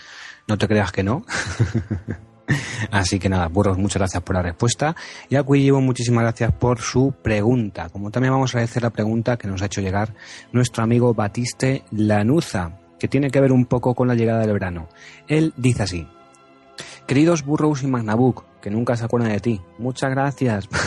No te creas que no. Así que nada, burros, muchas gracias por la respuesta. Y a llevo muchísimas gracias por su pregunta. Como también vamos a agradecer la pregunta que nos ha hecho llegar nuestro amigo Batiste Lanuza, que tiene que ver un poco con la llegada del verano. Él dice así. Queridos Burros y Magnabook, que nunca se acuerdan de ti, muchas gracias.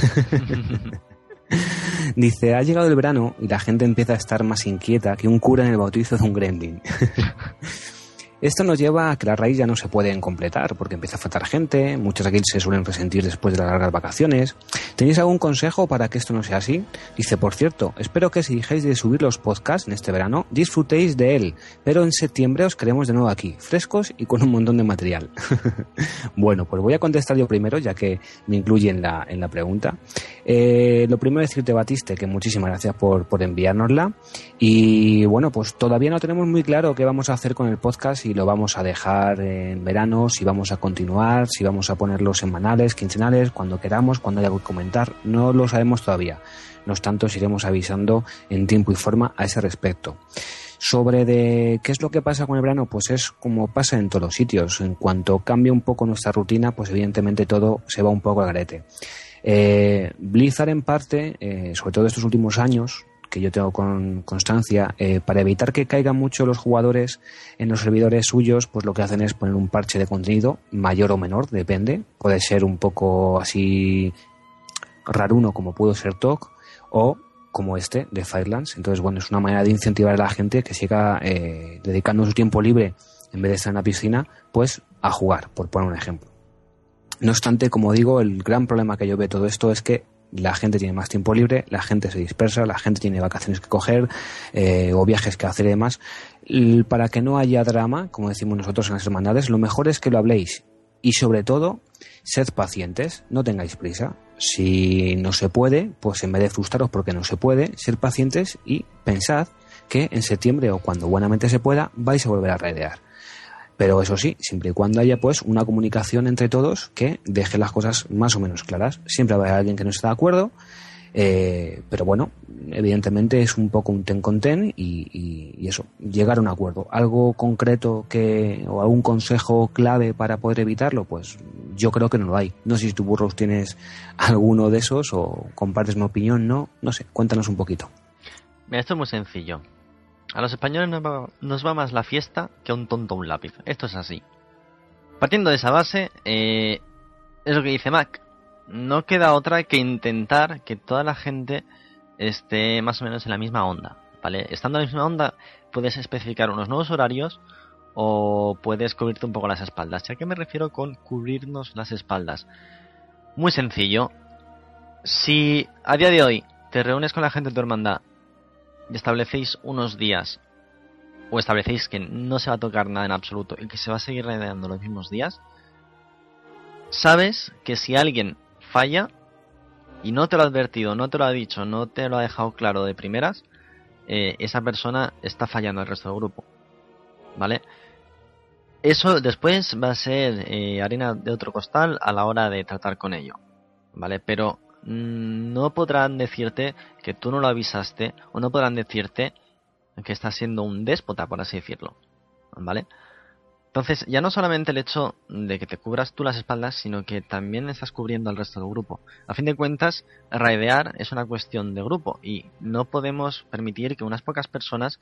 Dice, ha llegado el verano y la gente empieza a estar más inquieta que un cura en el bautizo de un gremlin. Esto nos lleva a que la raíz ya no se pueden completar porque empieza a faltar gente, muchos aquí se suelen resentir después de las largas vacaciones. ¿Tenéis algún consejo para que esto no sea así? Dice, por cierto, espero que si dejéis de subir los podcasts en este verano, disfrutéis de él, pero en septiembre os queremos de nuevo aquí, frescos y con un montón de material. bueno, pues voy a contestar yo primero, ya que me incluye en la, en la pregunta. Eh, lo primero es decirte, Batiste, que muchísimas gracias por, por enviárnosla. Y bueno, pues todavía no tenemos muy claro qué vamos a hacer con el podcast y lo vamos a dejar en verano, si vamos a continuar, si vamos a ponerlos semanales, quincenales, cuando queramos, cuando haya que comentar, no lo sabemos todavía. No obstante, os iremos avisando en tiempo y forma a ese respecto. Sobre de qué es lo que pasa con el verano, pues es como pasa en todos los sitios. En cuanto cambia un poco nuestra rutina, pues evidentemente todo se va un poco al garete. Eh, Blizzard en parte, eh, sobre todo estos últimos años, que yo tengo con constancia, eh, para evitar que caigan mucho los jugadores en los servidores suyos, pues lo que hacen es poner un parche de contenido, mayor o menor, depende. Puede ser un poco así raruno como pudo ser TOC, o como este de Firelands. Entonces, bueno, es una manera de incentivar a la gente que siga eh, dedicando su tiempo libre, en vez de estar en la piscina, pues a jugar, por poner un ejemplo. No obstante, como digo, el gran problema que yo veo todo esto es que la gente tiene más tiempo libre, la gente se dispersa, la gente tiene vacaciones que coger eh, o viajes que hacer y demás. para que no haya drama, como decimos nosotros en las hermandades, lo mejor es que lo habléis y sobre todo, sed pacientes, no tengáis prisa. Si no se puede, pues en vez de frustraros porque no se puede, ser pacientes y pensad que en septiembre o cuando buenamente se pueda vais a volver a raidear. Pero eso sí, siempre y cuando haya pues una comunicación entre todos que deje las cosas más o menos claras. Siempre va a haber alguien que no esté de acuerdo Eh, pero bueno, evidentemente es un poco un ten con ten y, y, eso, llegar a un acuerdo. ¿Algo concreto que, o algún consejo clave para poder evitarlo? Pues yo creo que no lo hay. No sé si tú, Burros, tienes alguno de esos o compartes mi opinión, ¿no? No sé, cuéntanos un poquito. Mira, esto es muy sencillo. A los españoles nos va, más la fiesta que a un tonto un lápiz. Esto es así. Partiendo de esa base, eh, es lo que dice Mac. No queda otra que intentar que toda la gente esté más o menos en la misma onda. ¿Vale? Estando en la misma onda, puedes especificar unos nuevos horarios o puedes cubrirte un poco las espaldas. ¿A qué me refiero con cubrirnos las espaldas? Muy sencillo. Si a día de hoy te reúnes con la gente de tu hermandad establecéis unos días o establecéis que no se va a tocar nada en absoluto y que se va a seguir rodeando los mismos días, sabes que si alguien falla y no te lo ha advertido, no te lo ha dicho, no te lo ha dejado claro de primeras, eh, esa persona está fallando al resto del grupo. ¿Vale? Eso después va a ser eh, harina de otro costal a la hora de tratar con ello. ¿Vale? Pero no podrán decirte que tú no lo avisaste o no podrán decirte que estás siendo un déspota, por así decirlo. ¿Vale? Entonces, ya no solamente el hecho de que te cubras tú las espaldas, sino que también estás cubriendo al resto del grupo. A fin de cuentas, raidear es una cuestión de grupo y no podemos permitir que unas pocas personas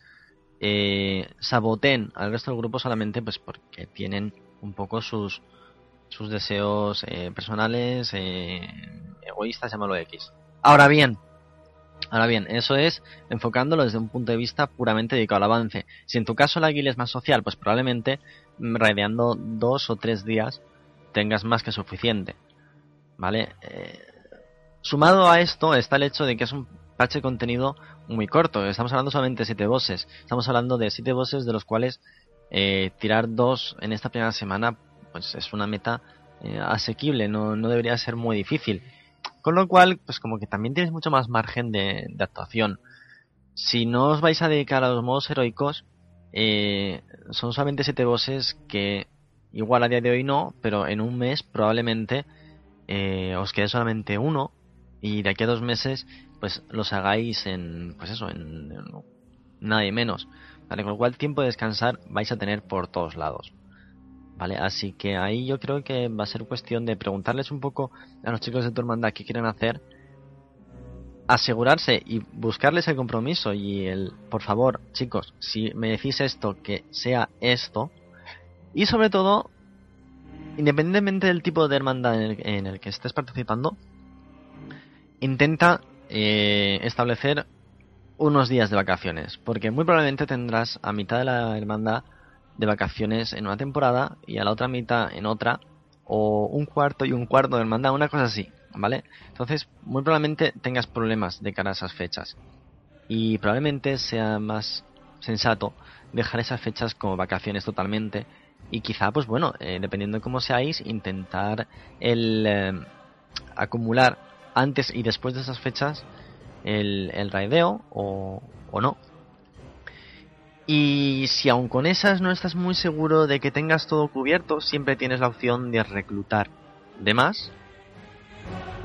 eh, saboten al resto del grupo solamente pues porque tienen un poco sus, sus deseos eh, personales, eh, egoístas, llámalo X. Ahora bien, Ahora bien, eso es enfocándolo desde un punto de vista puramente dedicado al avance. Si en tu caso la guía es más social, pues probablemente mm, raideando dos o tres días tengas más que suficiente. ¿Vale? Eh, sumado a esto está el hecho de que es un patch de contenido muy corto. Estamos hablando solamente de 7 bosses. Estamos hablando de 7 bosses de los cuales eh, tirar dos en esta primera semana pues es una meta eh, asequible, no, no debería ser muy difícil. Con lo cual, pues como que también tienes mucho más margen de, actuación. Si no os vais a dedicar a los modos heroicos, eh, son solamente 7 bosses que igual a día de hoy no, pero en un mes probablemente eh, os quede solamente uno y de aquí a dos meses pues los hagáis en pues eso en, en nada menos con lo cual tiempo de descansar vais a tener por todos lados ¿vale? Así que ahí yo creo que va a ser cuestión de preguntarles un poco a los chicos de tu hermandad qué quieren hacer, asegurarse y buscarles el compromiso y el, por favor, chicos, si me decís esto, que sea esto, y sobre todo, independientemente del tipo de hermandad en el, que estés participando, intenta eh, establecer unos días de vacaciones, porque muy probablemente tendrás a mitad de la hermandad de vacaciones en una temporada y a la otra mitad en otra, o un cuarto y un cuarto de hermandad, una cosa así, ¿vale? Entonces, muy probablemente tengas problemas de cara a esas fechas. Y probablemente sea más sensato dejar esas fechas como vacaciones totalmente. Y quizá, pues bueno, eh, dependiendo de cómo seáis, intentar el eh, acumular antes y después de esas fechas el, el raideo o, o no, y si aún con esas no estás muy seguro de que tengas todo cubierto, siempre tienes la opción de reclutar de más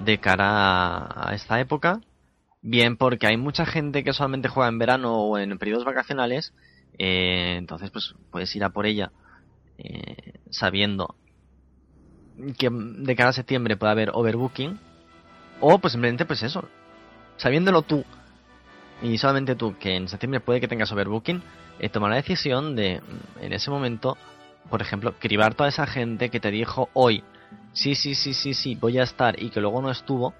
de cara a esta época. Bien porque hay mucha gente que solamente juega en verano o en periodos vacacionales. Eh, entonces pues puedes ir a por ella eh, sabiendo que de cara a septiembre puede haber overbooking. O pues simplemente pues eso. Sabiéndolo tú y solamente tú que en septiembre puede que tengas overbooking eh, tomar la decisión de, en ese momento, por ejemplo, cribar toda esa gente que te dijo hoy, sí, sí, sí, sí, sí, voy a estar y que luego no estuvo,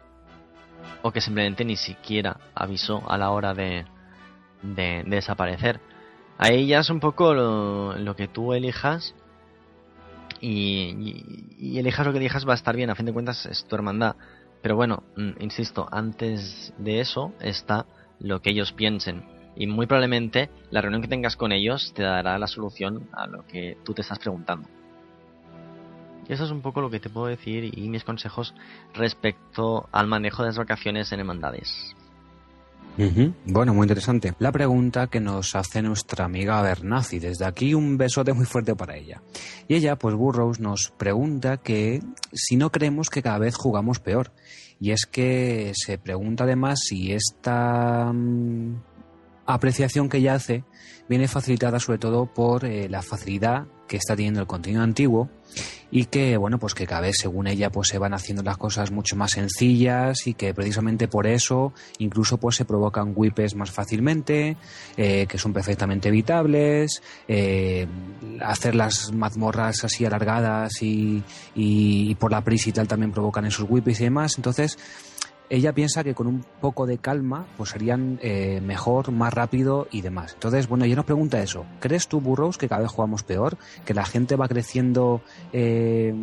o que simplemente ni siquiera avisó a la hora de, de, desaparecer. Ahí ya es un poco lo, que tú elijas y, y, elijas lo que elijas va a estar bien, a fin de cuentas es tu hermandad. Pero bueno, mm, insisto, antes de eso está lo que ellos piensen y muy probablemente la reunión que tengas con ellos te dará la solución a lo que tú te estás preguntando. Y eso es un poco lo que te puedo decir y mis consejos respecto al manejo de las vacaciones en hermandades. Bueno, muy interesante. La pregunta que nos hace nuestra amiga Bernazi. Desde aquí un besote muy fuerte para ella. Y ella, pues Burroughs, nos pregunta que si no creemos que cada vez jugamos peor. Y es que se pregunta además si esta mm, apreciación que ella hace viene facilitada sobre todo por eh, la facilidad que está teniendo el contenido antiguo y que bueno pues que cada vez según ella pues se van haciendo las cosas mucho más sencillas y que precisamente por eso incluso pues se provocan whips más fácilmente eh, que son perfectamente evitables eh, hacer las mazmorras así alargadas y, y, por la prisa y tal también provocan esos whips y demás. Entonces ella piensa que con un poco de calma pues serían eh, mejor, más rápido y demás. Entonces, bueno, ella nos pregunta eso. ¿Crees tú, Burroughs, que cada vez jugamos peor? ¿Que la gente va creciendo eh,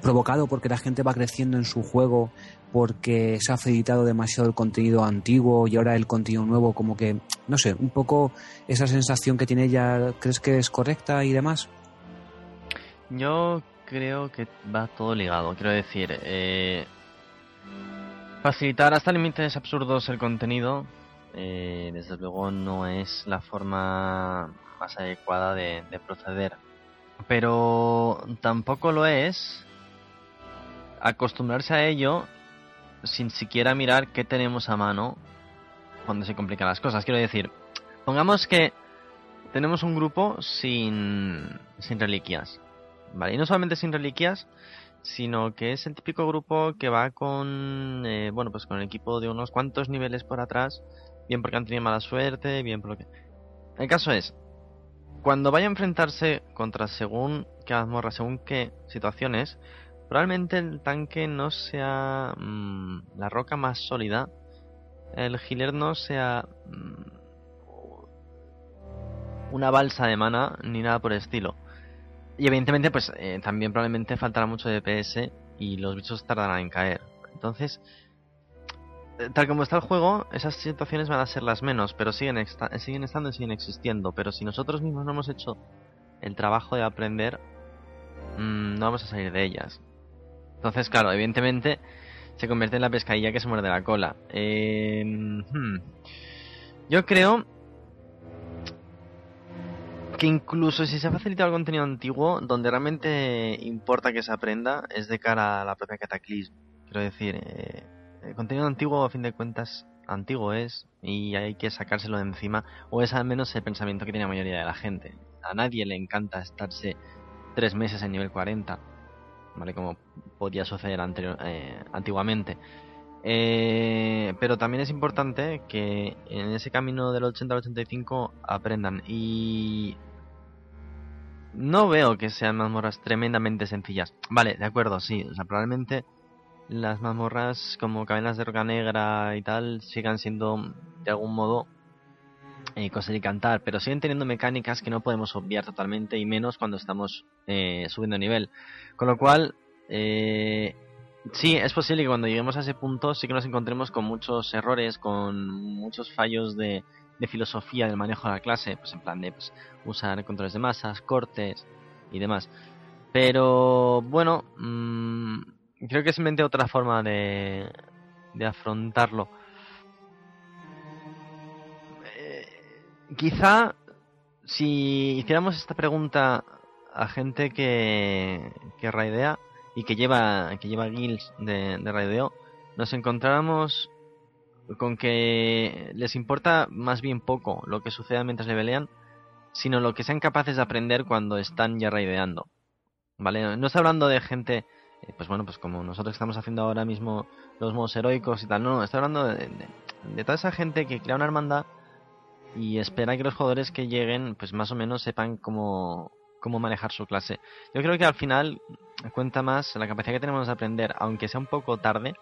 provocado porque la gente va creciendo en su juego porque se ha facilitado demasiado el contenido antiguo y ahora el contenido nuevo como que, no sé, un poco esa sensación que tiene ella, ¿crees que es correcta y demás? Yo creo que va todo ligado. Quiero decir, eh, Facilitar hasta límites absurdos el contenido, eh, desde luego no es la forma más adecuada de, proceder. Pero tampoco lo es acostumbrarse a ello sin siquiera mirar qué tenemos a mano cuando se complican las cosas. Quiero decir, pongamos que tenemos un grupo sin, sin reliquias. ¿Vale? Y no solamente sin reliquias, sino que es el típico grupo que va con, eh, bueno, pues con el equipo de unos cuantos niveles por atrás, bien porque han tenido mala suerte, bien por lo que... El caso es, cuando vaya a enfrentarse contra según qué mazmorra, según qué situaciones, probablemente el tanque no sea mm, la roca más sólida, el healer no sea mm, una balsa de mana ni nada por el estilo. Y evidentemente, pues eh, también probablemente faltará mucho DPS y los bichos tardarán en caer. Entonces, eh, tal como está el juego, esas situaciones van a ser las menos, pero siguen, siguen estando y siguen existiendo. Pero si nosotros mismos no hemos hecho el trabajo de aprender, mm, no vamos a salir de ellas. Entonces, claro, evidentemente se convierte en la pescadilla que se muerde la cola. Eh, hmm. Yo creo que incluso si se ha facilitado el contenido antiguo, donde realmente importa que se aprenda es de cara a la propia cataclismo. Quiero decir, eh, el contenido antiguo, a fin de cuentas, antiguo es y hay que sacárselo de encima, o es al menos el pensamiento que tiene la mayoría de la gente. A nadie le encanta estarse tres meses en nivel 40, ¿vale? Como podía suceder anterior, eh, antiguamente. Eh, pero también es importante que en ese camino del 80 al 85 aprendan. Y no veo que sean mazmorras tremendamente sencillas. Vale, de acuerdo, sí. O sea, probablemente las mazmorras como cadenas de roca negra y tal sigan siendo de algún modo eh, coser cantar, pero siguen teniendo mecánicas que no podemos obviar totalmente y menos cuando estamos eh, subiendo nivel. Con lo cual, eh, Sí, es posible que cuando lleguemos a ese punto sí que nos encontremos con muchos errores, con muchos fallos de, filosofía del manejo de la clase, pues en plan de pues, usar controles de masas, cortes y demás. Pero bueno, mmm, creo que es simplemente otra forma de, de afrontarlo. Eh, quizá si hiciéramos esta pregunta a gente que, que raidea, y que lleva, que lleva guilds de, de nos encontráramos con que les importa más bien poco lo que suceda mientras levelean, sino lo que sean capaces de aprender cuando están ya raideando. ¿Vale? No está hablando de gente, eh, pues bueno, pues como nosotros estamos haciendo ahora mismo los modos heroicos y tal, no, no, está hablando de, de, toda esa gente que crea una hermandad y espera que los jugadores que lleguen, pues más o menos sepan cómo, cómo manejar su clase. Yo creo que al final cuenta más la capacidad que tenemos de aprender, aunque sea un poco tarde,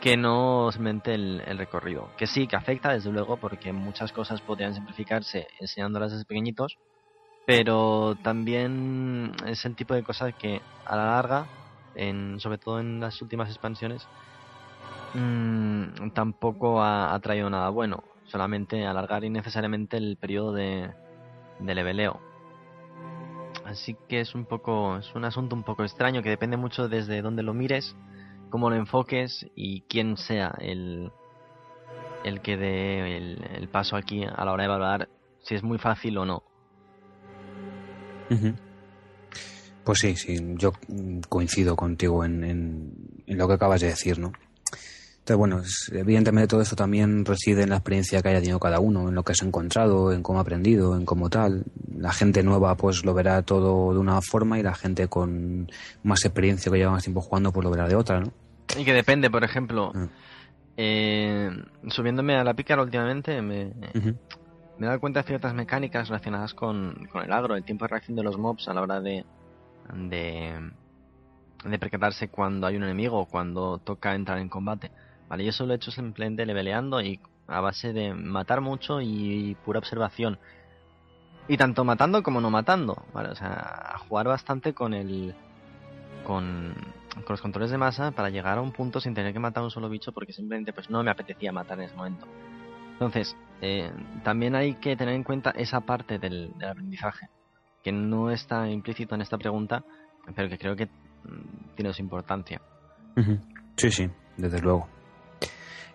que no simplemente el, el, recorrido. Que sí, que afecta, desde luego, porque muchas cosas podrían simplificarse enseñándolas desde pequeñitos, pero también es el tipo de cosas que a la larga, en, sobre todo en las últimas expansiones, mmm, tampoco ha, ha, traído nada bueno. Solamente alargar innecesariamente el periodo de, de leveleo. Así que es un poco, es un asunto un poco extraño que depende mucho desde dónde lo mires, cómo lo enfoques y quién sea el, el que dé el, paso aquí a la hora de evaluar si es muy fácil o no. Pues sí, sí, yo coincido contigo en, en, lo que acabas de decir, ¿no? Entonces, bueno, evidentemente todo esto también reside en la experiencia que haya tenido cada uno, en lo que se ha encontrado, en cómo ha aprendido, en cómo tal. La gente nueva pues lo verá todo de una forma y la gente con más experiencia que lleva más tiempo jugando pues lo verá de otra, ¿no? Y que depende, por ejemplo, ah. eh, subiéndome a la pícara últimamente me, me he dado cuenta de ciertas mecánicas relacionadas con, con el agro, el tiempo de reacción de los mobs a la hora de, de, de percatarse cuando hay un enemigo o cuando toca entrar en combate. Vale, yo eso lo he hecho simplemente leveleando y a base de matar mucho y, pura observación. Y tanto matando como no matando, ¿vale? O sea, jugar bastante con el. Con, con los controles de masa para llegar a un punto sin tener que matar a un solo bicho porque simplemente pues no me apetecía matar en ese momento. Entonces, eh, también hay que tener en cuenta esa parte del, aprendizaje, que no está implícito en esta pregunta, pero que creo que mm, tiene su importancia. Sí, sí, desde luego.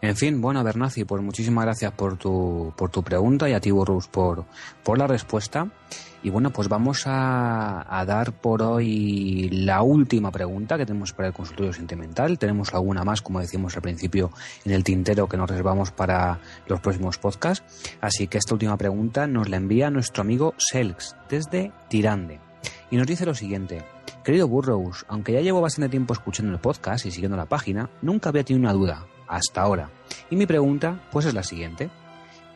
En fin, bueno, Bernazi, pues muchísimas gracias por tu, por tu pregunta y a ti, Burrus, por, por la respuesta. Y bueno, pues vamos a, dar por hoy la última pregunta que tenemos para el consultorio sentimental. Tenemos alguna más, como decimos al principio, en el tintero que nos reservamos para los próximos podcasts. Así que esta última pregunta nos la envía nuestro amigo Selks desde Tirande. Y nos dice lo siguiente. Querido Burrows, aunque ya llevo bastante tiempo escuchando el podcast y siguiendo la página, nunca había tenido una duda hasta ahora. Y mi pregunta, pues es la siguiente.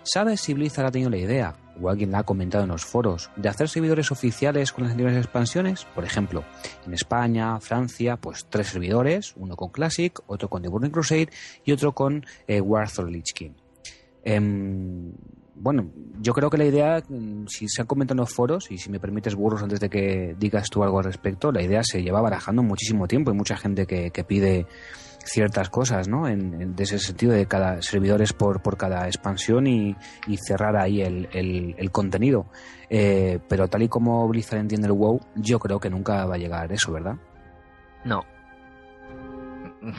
¿Sabes si Blizzard ha tenido la idea, o alguien la ha comentado en los foros, de hacer servidores oficiales con las anteriores expansiones? Por ejemplo, en España, Francia, pues tres servidores, uno con Classic, otro con The Burning Crusade y otro con eh, War of Lich King. Em, bueno, yo creo que la idea, mm, si se han comentado en los foros, y si me permites, burros, antes de que digas tú algo al respecto, la idea se lleva barajando muchísimo tiempo. Hay mucha gente que pide ciertas cosas, ¿no? En, ese sentido de cada servidores por, por cada expansión y, cerrar ahí el, el, contenido. Eh, pero tal y como Blizzard entiende el WoW, yo creo que nunca va a llegar eso, ¿verdad? No.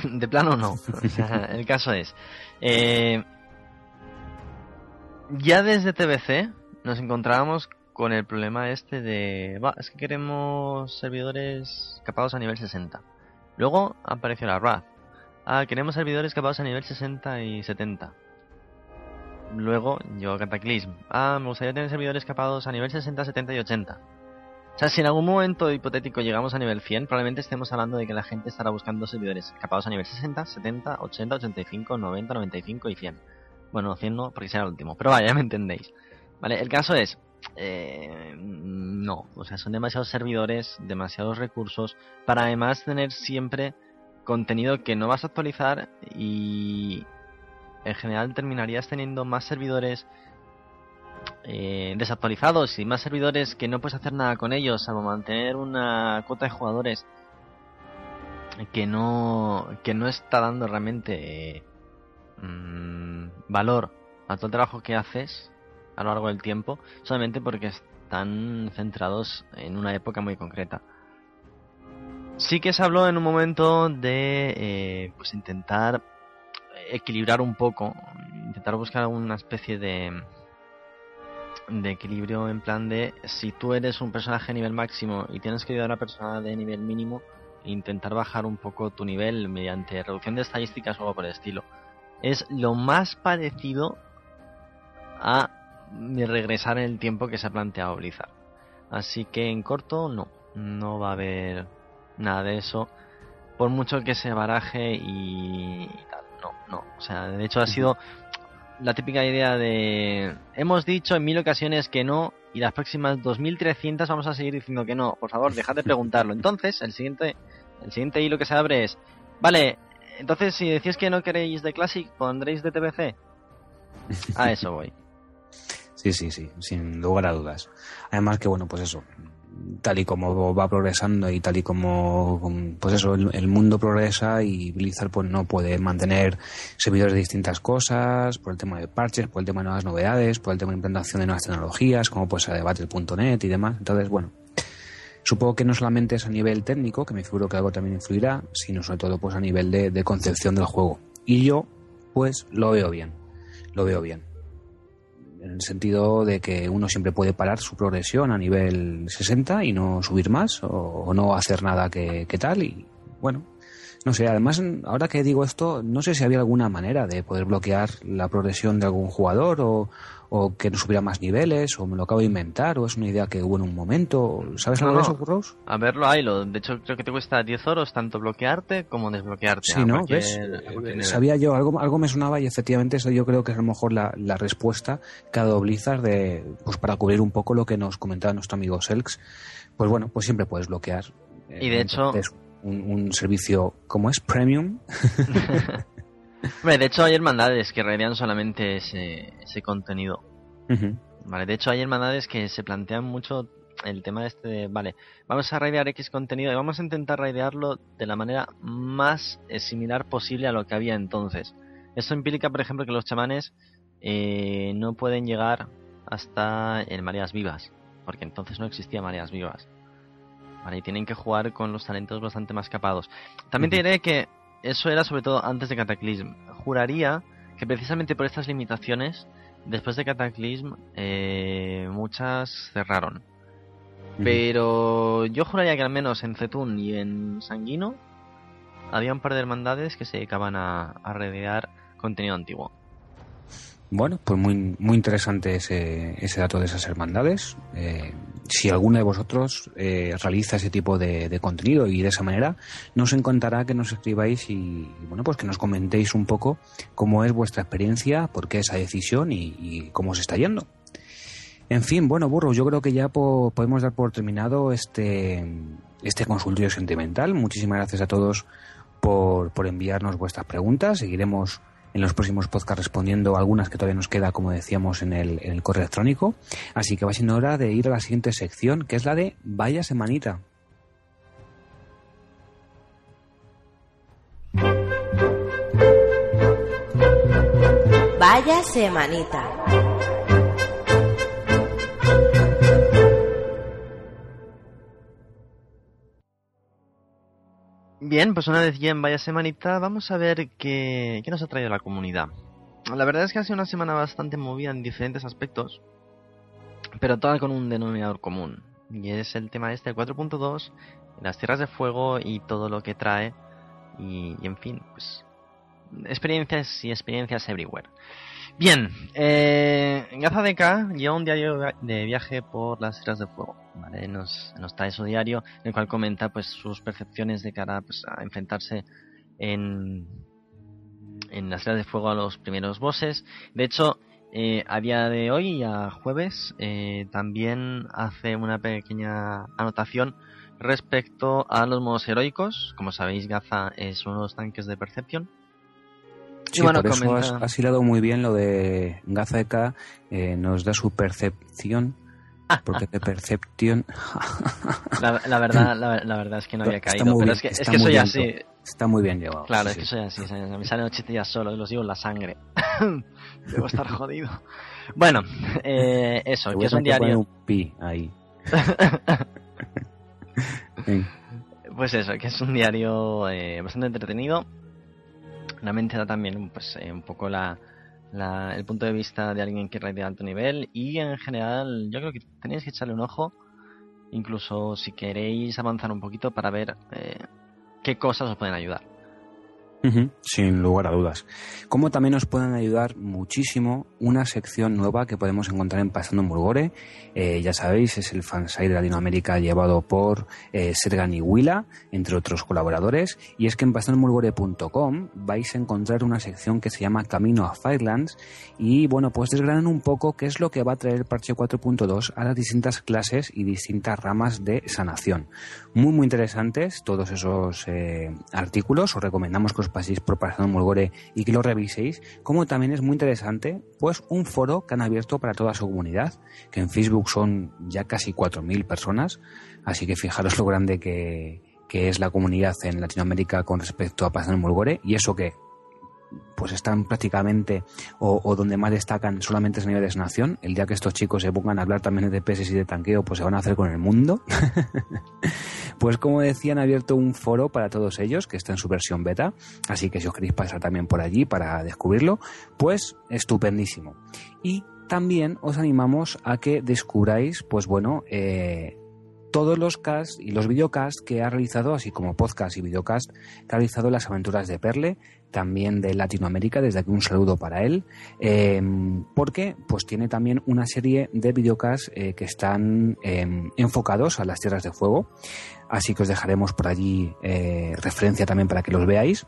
De plano no. el caso es. Eh, ya desde TBC nos encontrábamos con el problema este de. es que queremos servidores capados a nivel 60. Luego apareció la RAD Ah, queremos servidores capados a nivel 60 y 70. Luego yo Cataclysm. Ah, me gustaría tener servidores capados a nivel 60, 70 y 80. O sea, si en algún momento hipotético llegamos a nivel 100, probablemente estemos hablando de que la gente estará buscando servidores capados a nivel 60, 70, 80, 85, 90, 95 y 100. Bueno, 100 no, porque será el último. Pero vaya, ya me entendéis. Vale, el caso es... Eh, no, o sea, son demasiados servidores, demasiados recursos, para además tener siempre contenido que no vas a actualizar y en general terminarías teniendo más servidores eh, desactualizados y más servidores que no puedes hacer nada con ellos, salvo mantener una cuota de jugadores que no, que no está dando realmente mm, valor a todo el trabajo que haces a lo largo del tiempo, solamente porque están centrados en una época muy concreta. Sí que se habló en un momento de eh, pues intentar equilibrar un poco, intentar buscar una especie de de equilibrio en plan de si tú eres un personaje a nivel máximo y tienes que ayudar a una persona de nivel mínimo, intentar bajar un poco tu nivel mediante reducción de estadísticas o algo por el estilo. Es lo más parecido a regresar en el tiempo que se ha planteado Blizzard. Así que en corto no, no va a haber nada de eso. Por mucho que se baraje y, tal, no, no. O sea, de hecho ha sido la típica idea de hemos dicho en mil ocasiones que no y las próximas 2300 vamos a seguir diciendo que no. Por favor, dejad de preguntarlo. Entonces, el siguiente el siguiente hilo que se abre es, vale, entonces si decís que no queréis de Classic, pondréis de TBC. A eso voy. Sí, sí, sí, sin lugar a dudas. Además que bueno, pues eso, tal y como va progresando y tal y como pues eso el, mundo progresa y Blizzard pues no puede mantener servidores de distintas cosas por el tema de parches por el tema de nuevas novedades por el tema de implantación de nuevas tecnologías como pues a Battle.net y demás entonces bueno supongo que no solamente es a nivel técnico que me figuro que algo también influirá sino sobre todo pues a nivel de, de concepción del juego y yo pues lo veo bien lo veo bien. En el sentido de que uno siempre puede parar su progresión a nivel 60 y no subir más o, no hacer nada que, que tal. Y bueno, no sé, además, ahora que digo esto, no sé si había alguna manera de poder bloquear la progresión de algún jugador o, o que no subiera más niveles, o me lo acabo de inventar, o es una idea que hubo en un momento. ¿Sabes algo de eso, Rose? A verlo, hay lo. De hecho, creo que te cuesta 10 oros tanto bloquearte como desbloquearte. Sí, ¿no? ¿Ves? Sabía yo, algo, algo me sonaba y efectivamente eso yo creo que es a lo mejor la, la respuesta que ha dado Blizzard de, pues para cubrir un poco lo que nos comentaba nuestro amigo Selks. Pues bueno, pues siempre puedes bloquear. Y de hecho un, servicio como es premium. de hecho hay hermandades que raidean solamente ese, ese contenido. Vale, de hecho hay hermandades que se plantean mucho el tema este de, vale, vamos a raidear X contenido y vamos a intentar raidearlo de la manera más eh, similar posible a lo que había entonces. Esto implica, por ejemplo, que los chamanes eh, no pueden llegar hasta en mareas vivas, porque entonces no existía mareas vivas. Y tienen que jugar con los talentos bastante más capados. También te diré que eso era sobre todo antes de Cataclysm. Juraría que precisamente por estas limitaciones, después de Cataclysm, eh, muchas cerraron. Pero yo juraría que al menos en Zetun y en Sanguino había un par de hermandades que se dedicaban a, a contenido antiguo. Bueno, pues muy, muy interesante ese, ese dato de esas hermandades. Eh, si alguno de vosotros eh, realiza ese tipo de, contenido y de esa manera, nos encantará que nos escribáis y, bueno, pues que nos comentéis un poco cómo es vuestra experiencia, por qué esa decisión y, cómo se está yendo. En fin, bueno, burro, yo creo que ya podemos dar por terminado este, este consultorio sentimental. Muchísimas gracias a todos por, por enviarnos vuestras preguntas. Seguiremos en los próximos podcasts respondiendo algunas que todavía nos queda, como decíamos, en el, en el correo electrónico. Así que va siendo hora de ir a la siguiente sección, que es la de Vaya Semanita. Vaya Semanita. Bien, pues una vez ya en vaya semanita, vamos a ver qué, nos ha traído la comunidad. La verdad es que ha sido una semana bastante movida en diferentes aspectos, pero toda con un denominador común. Y es el tema este, el 4.2, las tierras de fuego y todo lo que trae. Y, y en fin, pues experiencias y experiencias everywhere. Bien, eh, Gaza DK lleva un diario de viaje por las Tierras de Fuego. ¿vale? Nos, nos trae su diario en el cual comenta pues sus percepciones de cara pues, a enfrentarse en, en las Tierras de Fuego a los primeros bosses. De hecho, eh, a día de hoy, a jueves, eh, también hace una pequeña anotación respecto a los modos heroicos. Como sabéis, Gaza es uno de los tanques de percepción Sí, bueno, por eso has, hilado muy bien lo de Gazeka, eh, nos da su percepción, porque de percepción... la, verdad, la, verdad es que no había caído, pero es que, es que soy así. Está muy bien llevado. Claro, es que soy así, me salen ocho días solo y los digo en la sangre. Debo estar jodido. Bueno, eh, eso, que es un diario... un pi ahí. pues eso, que es un diario eh, bastante entretenido realmente da también pues, eh, un poco la, el punto de vista de alguien que raid de alto nivel. Y en general yo creo que tenéis que echarle un ojo. Incluso si queréis avanzar un poquito para ver eh, qué cosas os pueden ayudar sin lugar a dudas. Como también nos pueden ayudar muchísimo una sección nueva que podemos encontrar en Pasando en Murgore. Eh, ya sabéis, es el fansite de Latinoamérica llevado por eh, Sergan y Willa, entre otros colaboradores. Y es que en pasandomurgore.com vais a encontrar una sección que se llama Camino a Firelands. Y bueno, pues desgranan un poco qué es lo que va a traer el parche 4.2 a las distintas clases y distintas ramas de sanación. Muy, muy interesantes todos esos eh, artículos. Os recomendamos que os paséis por Pasando Mulgore y que lo reviséis, como también es muy interesante, pues un foro que han abierto para toda su comunidad, que en Facebook son ya casi 4.000 personas, así que fijaros lo grande que, que es la comunidad en Latinoamérica con respecto a Pasando Mulgore, y eso que pues están prácticamente o, donde más destacan solamente es a nivel de sanación. El día que estos chicos se pongan a hablar también de DPS y de tanqueo, pues se van a hacer con el mundo. Pues como decía, han abierto un foro para todos ellos, que está en su versión beta, así que si os queréis pasar también por allí para descubrirlo, pues estupendísimo. Y también os animamos a que descubráis, pues bueno, eh, todos los casts y los videocasts que ha realizado, así como podcast y videocast que ha realizado las aventuras de Perle, también de Latinoamérica, desde aquí un saludo para él, em, porque pues tiene también una serie de videocasts eh, que están em, enfocados a las tierras de fuego, así que os dejaremos por allí eh, referencia también para que los veáis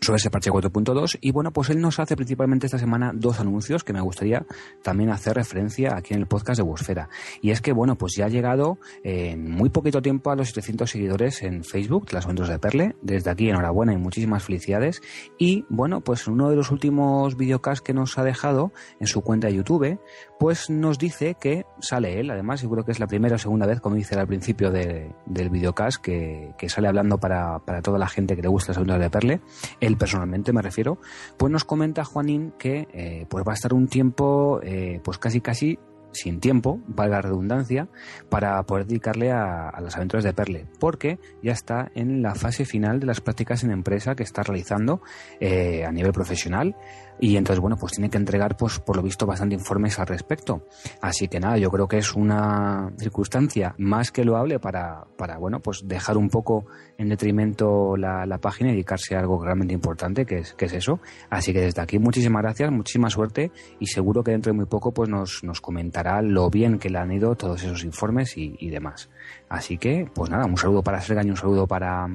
sobre ese parche 4.2 y bueno pues él nos hace principalmente esta semana dos anuncios que me gustaría también hacer referencia aquí en el podcast de Busfera y es que bueno pues ya ha llegado en muy poquito tiempo a los 700 seguidores en Facebook de las aventuras de Perle. Desde aquí enhorabuena y muchísimas felicidades. Y bueno pues en uno de los últimos videocasts que nos ha dejado en su cuenta de YouTube pues nos dice que sale él. Además seguro que es la primera o segunda vez como dice al principio del videocast que, que sale hablando para, para toda la gente que le gusta las aventuras de Perle él personalmente me refiero, pues nos comenta Juanín que eh, pues va a estar un tiempo eh, pues casi casi sin tiempo, valga la redundancia, para poder dedicarle a, las aventuras de Perle, porque ya está en la fase final de las prácticas en empresa que está realizando eh, a nivel profesional y entonces bueno pues tiene que entregar pues por lo visto bastante informes al respecto. Así que nada yo creo que es una circunstancia más que loable para, para bueno pues dejar un poco en detrimento la, la página y dedicarse a algo realmente importante que es, que es eso. Así que desde aquí muchísimas gracias muchísima suerte y seguro que dentro de muy poco pues nos, nos comentará lo bien que le han ido todos esos informes y, y demás. Así que pues nada un saludo para Serga y un saludo para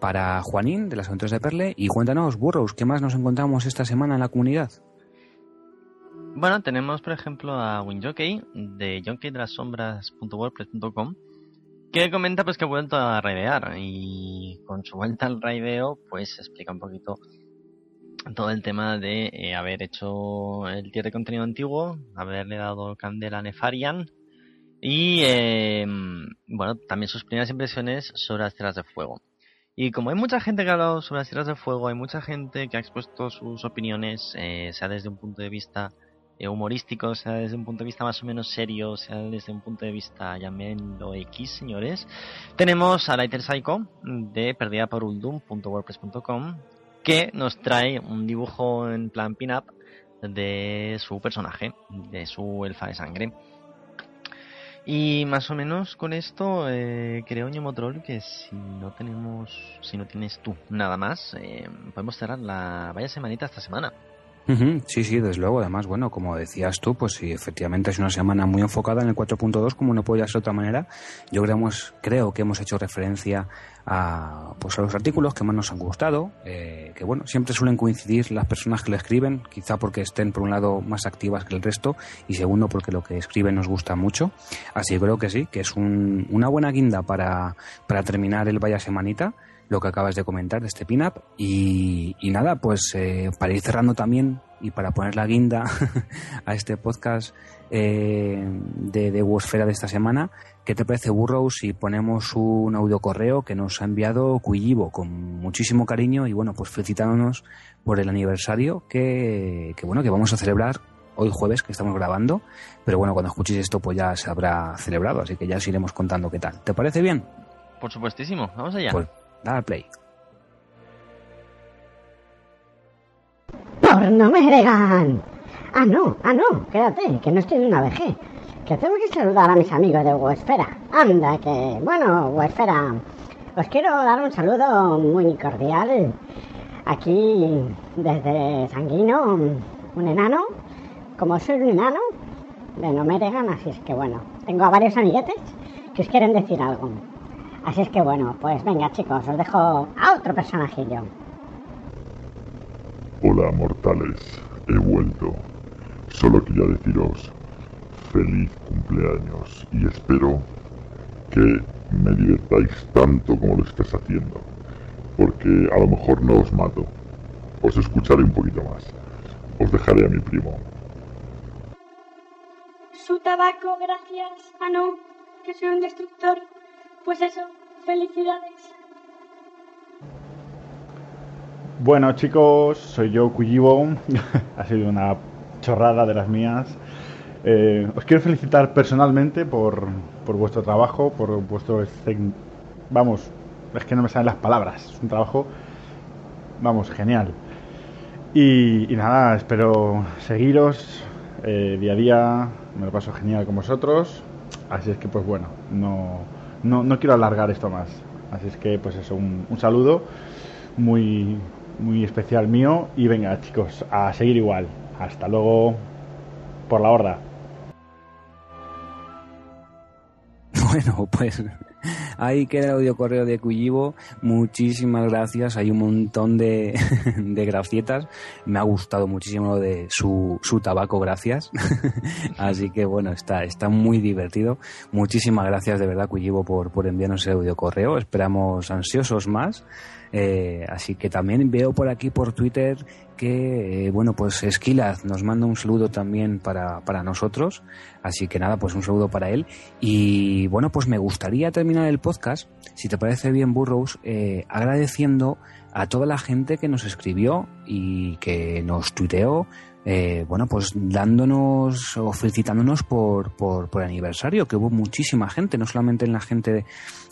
para Juanín de las aventuras de Perle. Y cuéntanos, Burrows, ¿qué más nos encontramos esta semana en la comunidad? Bueno, tenemos por ejemplo a WinJockey de jockeydelassombras.wordpress.com que comenta pues que ha vuelto a raidear y con su vuelta al raideo pues explica un poquito todo el tema de eh, haber hecho el tier de contenido antiguo, haberle dado candela a Nefarian y eh, bueno, también sus primeras impresiones sobre las tierras de fuego. Y como hay mucha gente que ha hablado sobre las tierras de fuego, hay mucha gente que ha expuesto sus opiniones, eh, sea desde un punto de vista eh, humorístico, sea desde un punto de vista más o menos serio, sea desde un punto de vista, llamémoslo X, señores. Tenemos a Lighter Psycho de perdida por Uldum.wordpress.com que nos trae un dibujo en plan pin-up de su personaje, de su elfa de sangre. Y más o menos con esto eh, creo Ñomotrol que si no tenemos, si no tienes tú nada más, eh, podemos cerrar la vaya semanita esta semana. Sí, sí, desde luego. Además, bueno, como decías tú, pues sí, efectivamente es una semana muy enfocada en el 4.2, como no podía ser de otra manera. Yo creo que hemos hecho referencia a, pues a los artículos que más nos han gustado, eh, que bueno, siempre suelen coincidir las personas que lo escriben, quizá porque estén por un lado más activas que el resto y segundo porque lo que escriben nos gusta mucho. Así que creo que sí, que es una buena guinda para, para terminar el Vaya Semanita lo que acabas de comentar de este pin-up. Y, nada, pues eh, para ir cerrando también y para poner la guinda a este podcast eh, de, de Wosfera de esta semana, ¿qué te parece, Burrow, si ponemos un audio correo que nos ha enviado Cuyivo con muchísimo cariño y bueno, pues felicitándonos por el aniversario que, que bueno, que vamos a celebrar hoy jueves que estamos grabando, pero bueno, cuando escuchéis esto pues ya se habrá celebrado, así que ya os iremos contando qué tal. ¿Te parece bien? Por supuestísimo, vamos allá. Pues Dale play. ¡Por no me regan! Ah, no, ah, no, quédate, que no estoy en una VG. Que tengo que saludar a mis amigos de Huesfera. Anda, que, bueno, Huesfera, os quiero dar un saludo muy cordial. Aquí, desde Sanguino, un enano. Como soy un enano, de no me regan, así es que bueno, tengo a varios amiguetes que os quieren decir algo. Así es que bueno, pues venga chicos, os dejo a otro personajillo. Hola mortales, he vuelto. Solo quería deciros feliz cumpleaños y espero que me divertáis tanto como lo estés haciendo. Porque a lo mejor no os mato. Os escucharé un poquito más. Os dejaré a mi primo. Su tabaco, gracias. Ah, no, que soy un destructor. Pues eso, felicidades. Bueno chicos, soy yo Cuyibo, ha sido una chorrada de las mías. Eh, os quiero felicitar personalmente por, por vuestro trabajo, por vuestro vamos, es que no me salen las palabras. Es un trabajo, vamos, genial. Y, nada, espero seguiros eh, día a día. Me lo paso genial con vosotros. Así es que, pues bueno, no, no, no quiero alargar esto más. Así es que, pues eso, un, un saludo muy, muy especial mío. Y venga, chicos, a seguir igual. Hasta luego por la horda. Bueno, pues ahí queda el audio correo de Cuyivo. Muchísimas gracias. Hay un montón de, de gracietas. Me ha gustado muchísimo lo de su, su tabaco, gracias. Así que bueno, está, está muy divertido. Muchísimas gracias de verdad, Cuyivo, por, por enviarnos el audio correo. Esperamos ansiosos más. Eh, así que también veo por aquí por Twitter que, eh, bueno, pues Esquilaz nos manda un saludo también para, para nosotros. Así que nada, pues un saludo para él. Y bueno, pues me gustaría terminar el podcast, si te parece bien, Burrows, eh, agradeciendo a toda la gente que nos escribió y que nos tuiteó. Eh, bueno, pues dándonos o felicitándonos por, por, por aniversario, que hubo muchísima gente, no solamente en la gente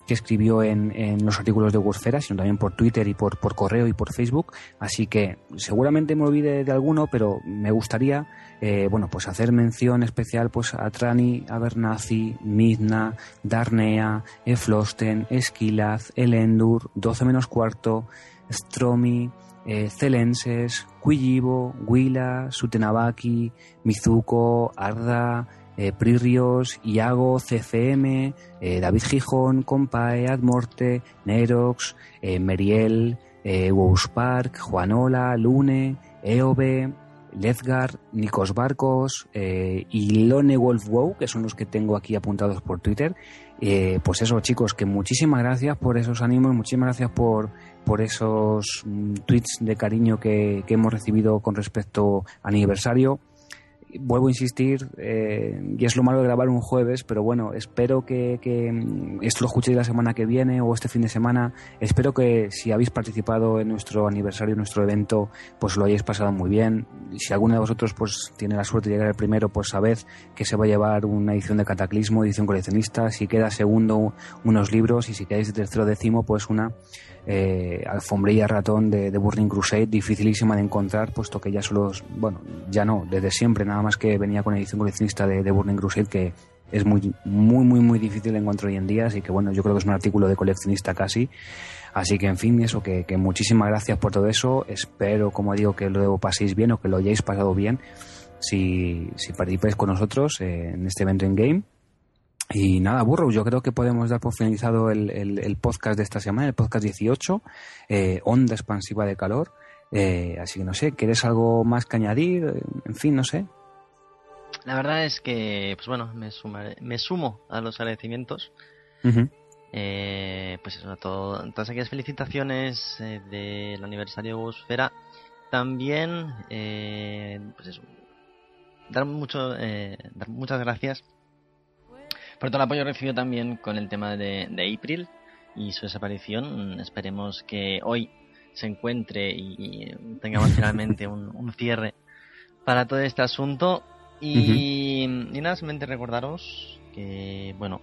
que escribió en, en los artículos de Wordfera, sino también por Twitter y por, por correo y por Facebook. Así que seguramente me olvide de alguno, pero me gustaría eh, bueno, pues hacer mención especial pues a Trani, Abernathy, Midna, Darnea, Eflosten, Esquilaz, Elendur, 12 menos cuarto, Stromi, eh, Celenses, Quillivo, Huila, Sutenabaki, Mizuko, Arda, eh, Iago, CCM, eh, David Gijón, Compae, Admorte, Nerox, eh, Meriel, eh, Park, Juanola, Lune, Eobe, Lezgar, Nikos Barcos y Lone Wolf Wow, que son los que tengo aquí apuntados por Twitter. Pues eso, chicos, que muchísimas gracias por esos ánimos, muchísimas gracias por, por esos mm, tweets de cariño que, que hemos recibido con respecto al aniversario vuelvo a insistir, eh, y es lo malo de grabar un jueves, pero bueno, espero que, que, mm, esto lo escuchéis la semana que viene o este fin de semana. Espero que si habéis participado en nuestro aniversario, en nuestro evento, pues lo hayáis pasado muy bien. Si alguno de vosotros pues tiene la suerte de llegar el primero, pues sabed que se va a llevar una edición de Cataclismo, edición coleccionista. Si queda segundo, unos libros, y si quedáis de tercero décimo, pues una eh, alfombrilla ratón de, de, Burning Crusade, dificilísima de encontrar, puesto que ya solo, bueno, ya no, desde siempre, nada más que venía con edición coleccionista de, Burning Crusade, que es muy, muy, muy, muy difícil de encontrar hoy en día, así que bueno, yo creo que es un artículo de coleccionista casi. Así que, en fin, eso, que, que muchísimas gracias por todo eso. Espero, como digo, que lo paséis bien o que lo hayáis pasado bien si, si participáis con nosotros eh, en este evento en game. Y nada, burro, yo creo que podemos dar por finalizado el, el, el podcast de esta semana, el podcast 18, eh, Onda Expansiva de Calor. Eh, así que no sé, ¿quieres algo más que añadir? En fin, no sé. La verdad es que, pues bueno, me, sumaré, me sumo a los agradecimientos. Uh -huh. eh, pues eso, a todo, todas aquellas felicitaciones del aniversario de Bosfera. También, pues eso, dar, mucho, dar muchas gracias por todo el apoyo recibido también con el tema de, de April y su desaparición. Esperemos que hoy se encuentre y, tengamos finalmente un, un, cierre para todo este asunto. Y, uh -huh. y nada, simplemente recordaros que, bueno,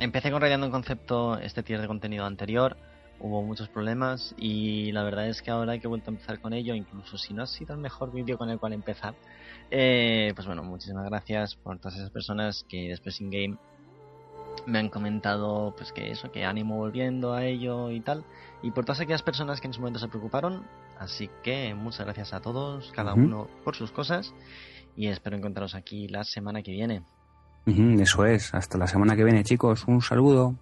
empecé con rayando un concepto este tier de contenido anterior. Hubo muchos problemas y la verdad es que ahora que he vuelto a empezar con ello, incluso si no ha sido el mejor vídeo con el cual empezar, eh, pues bueno, muchísimas gracias por todas esas personas que después in game me han comentado pues que eso, que ánimo volviendo a ello y tal. Y por todas aquellas personas que en su momento se preocuparon. Así que muchas gracias a todos, cada uh -huh. uno por sus cosas. Y espero encontraros aquí la semana que viene. Uh -huh, eso es, hasta la semana que viene chicos, un saludo.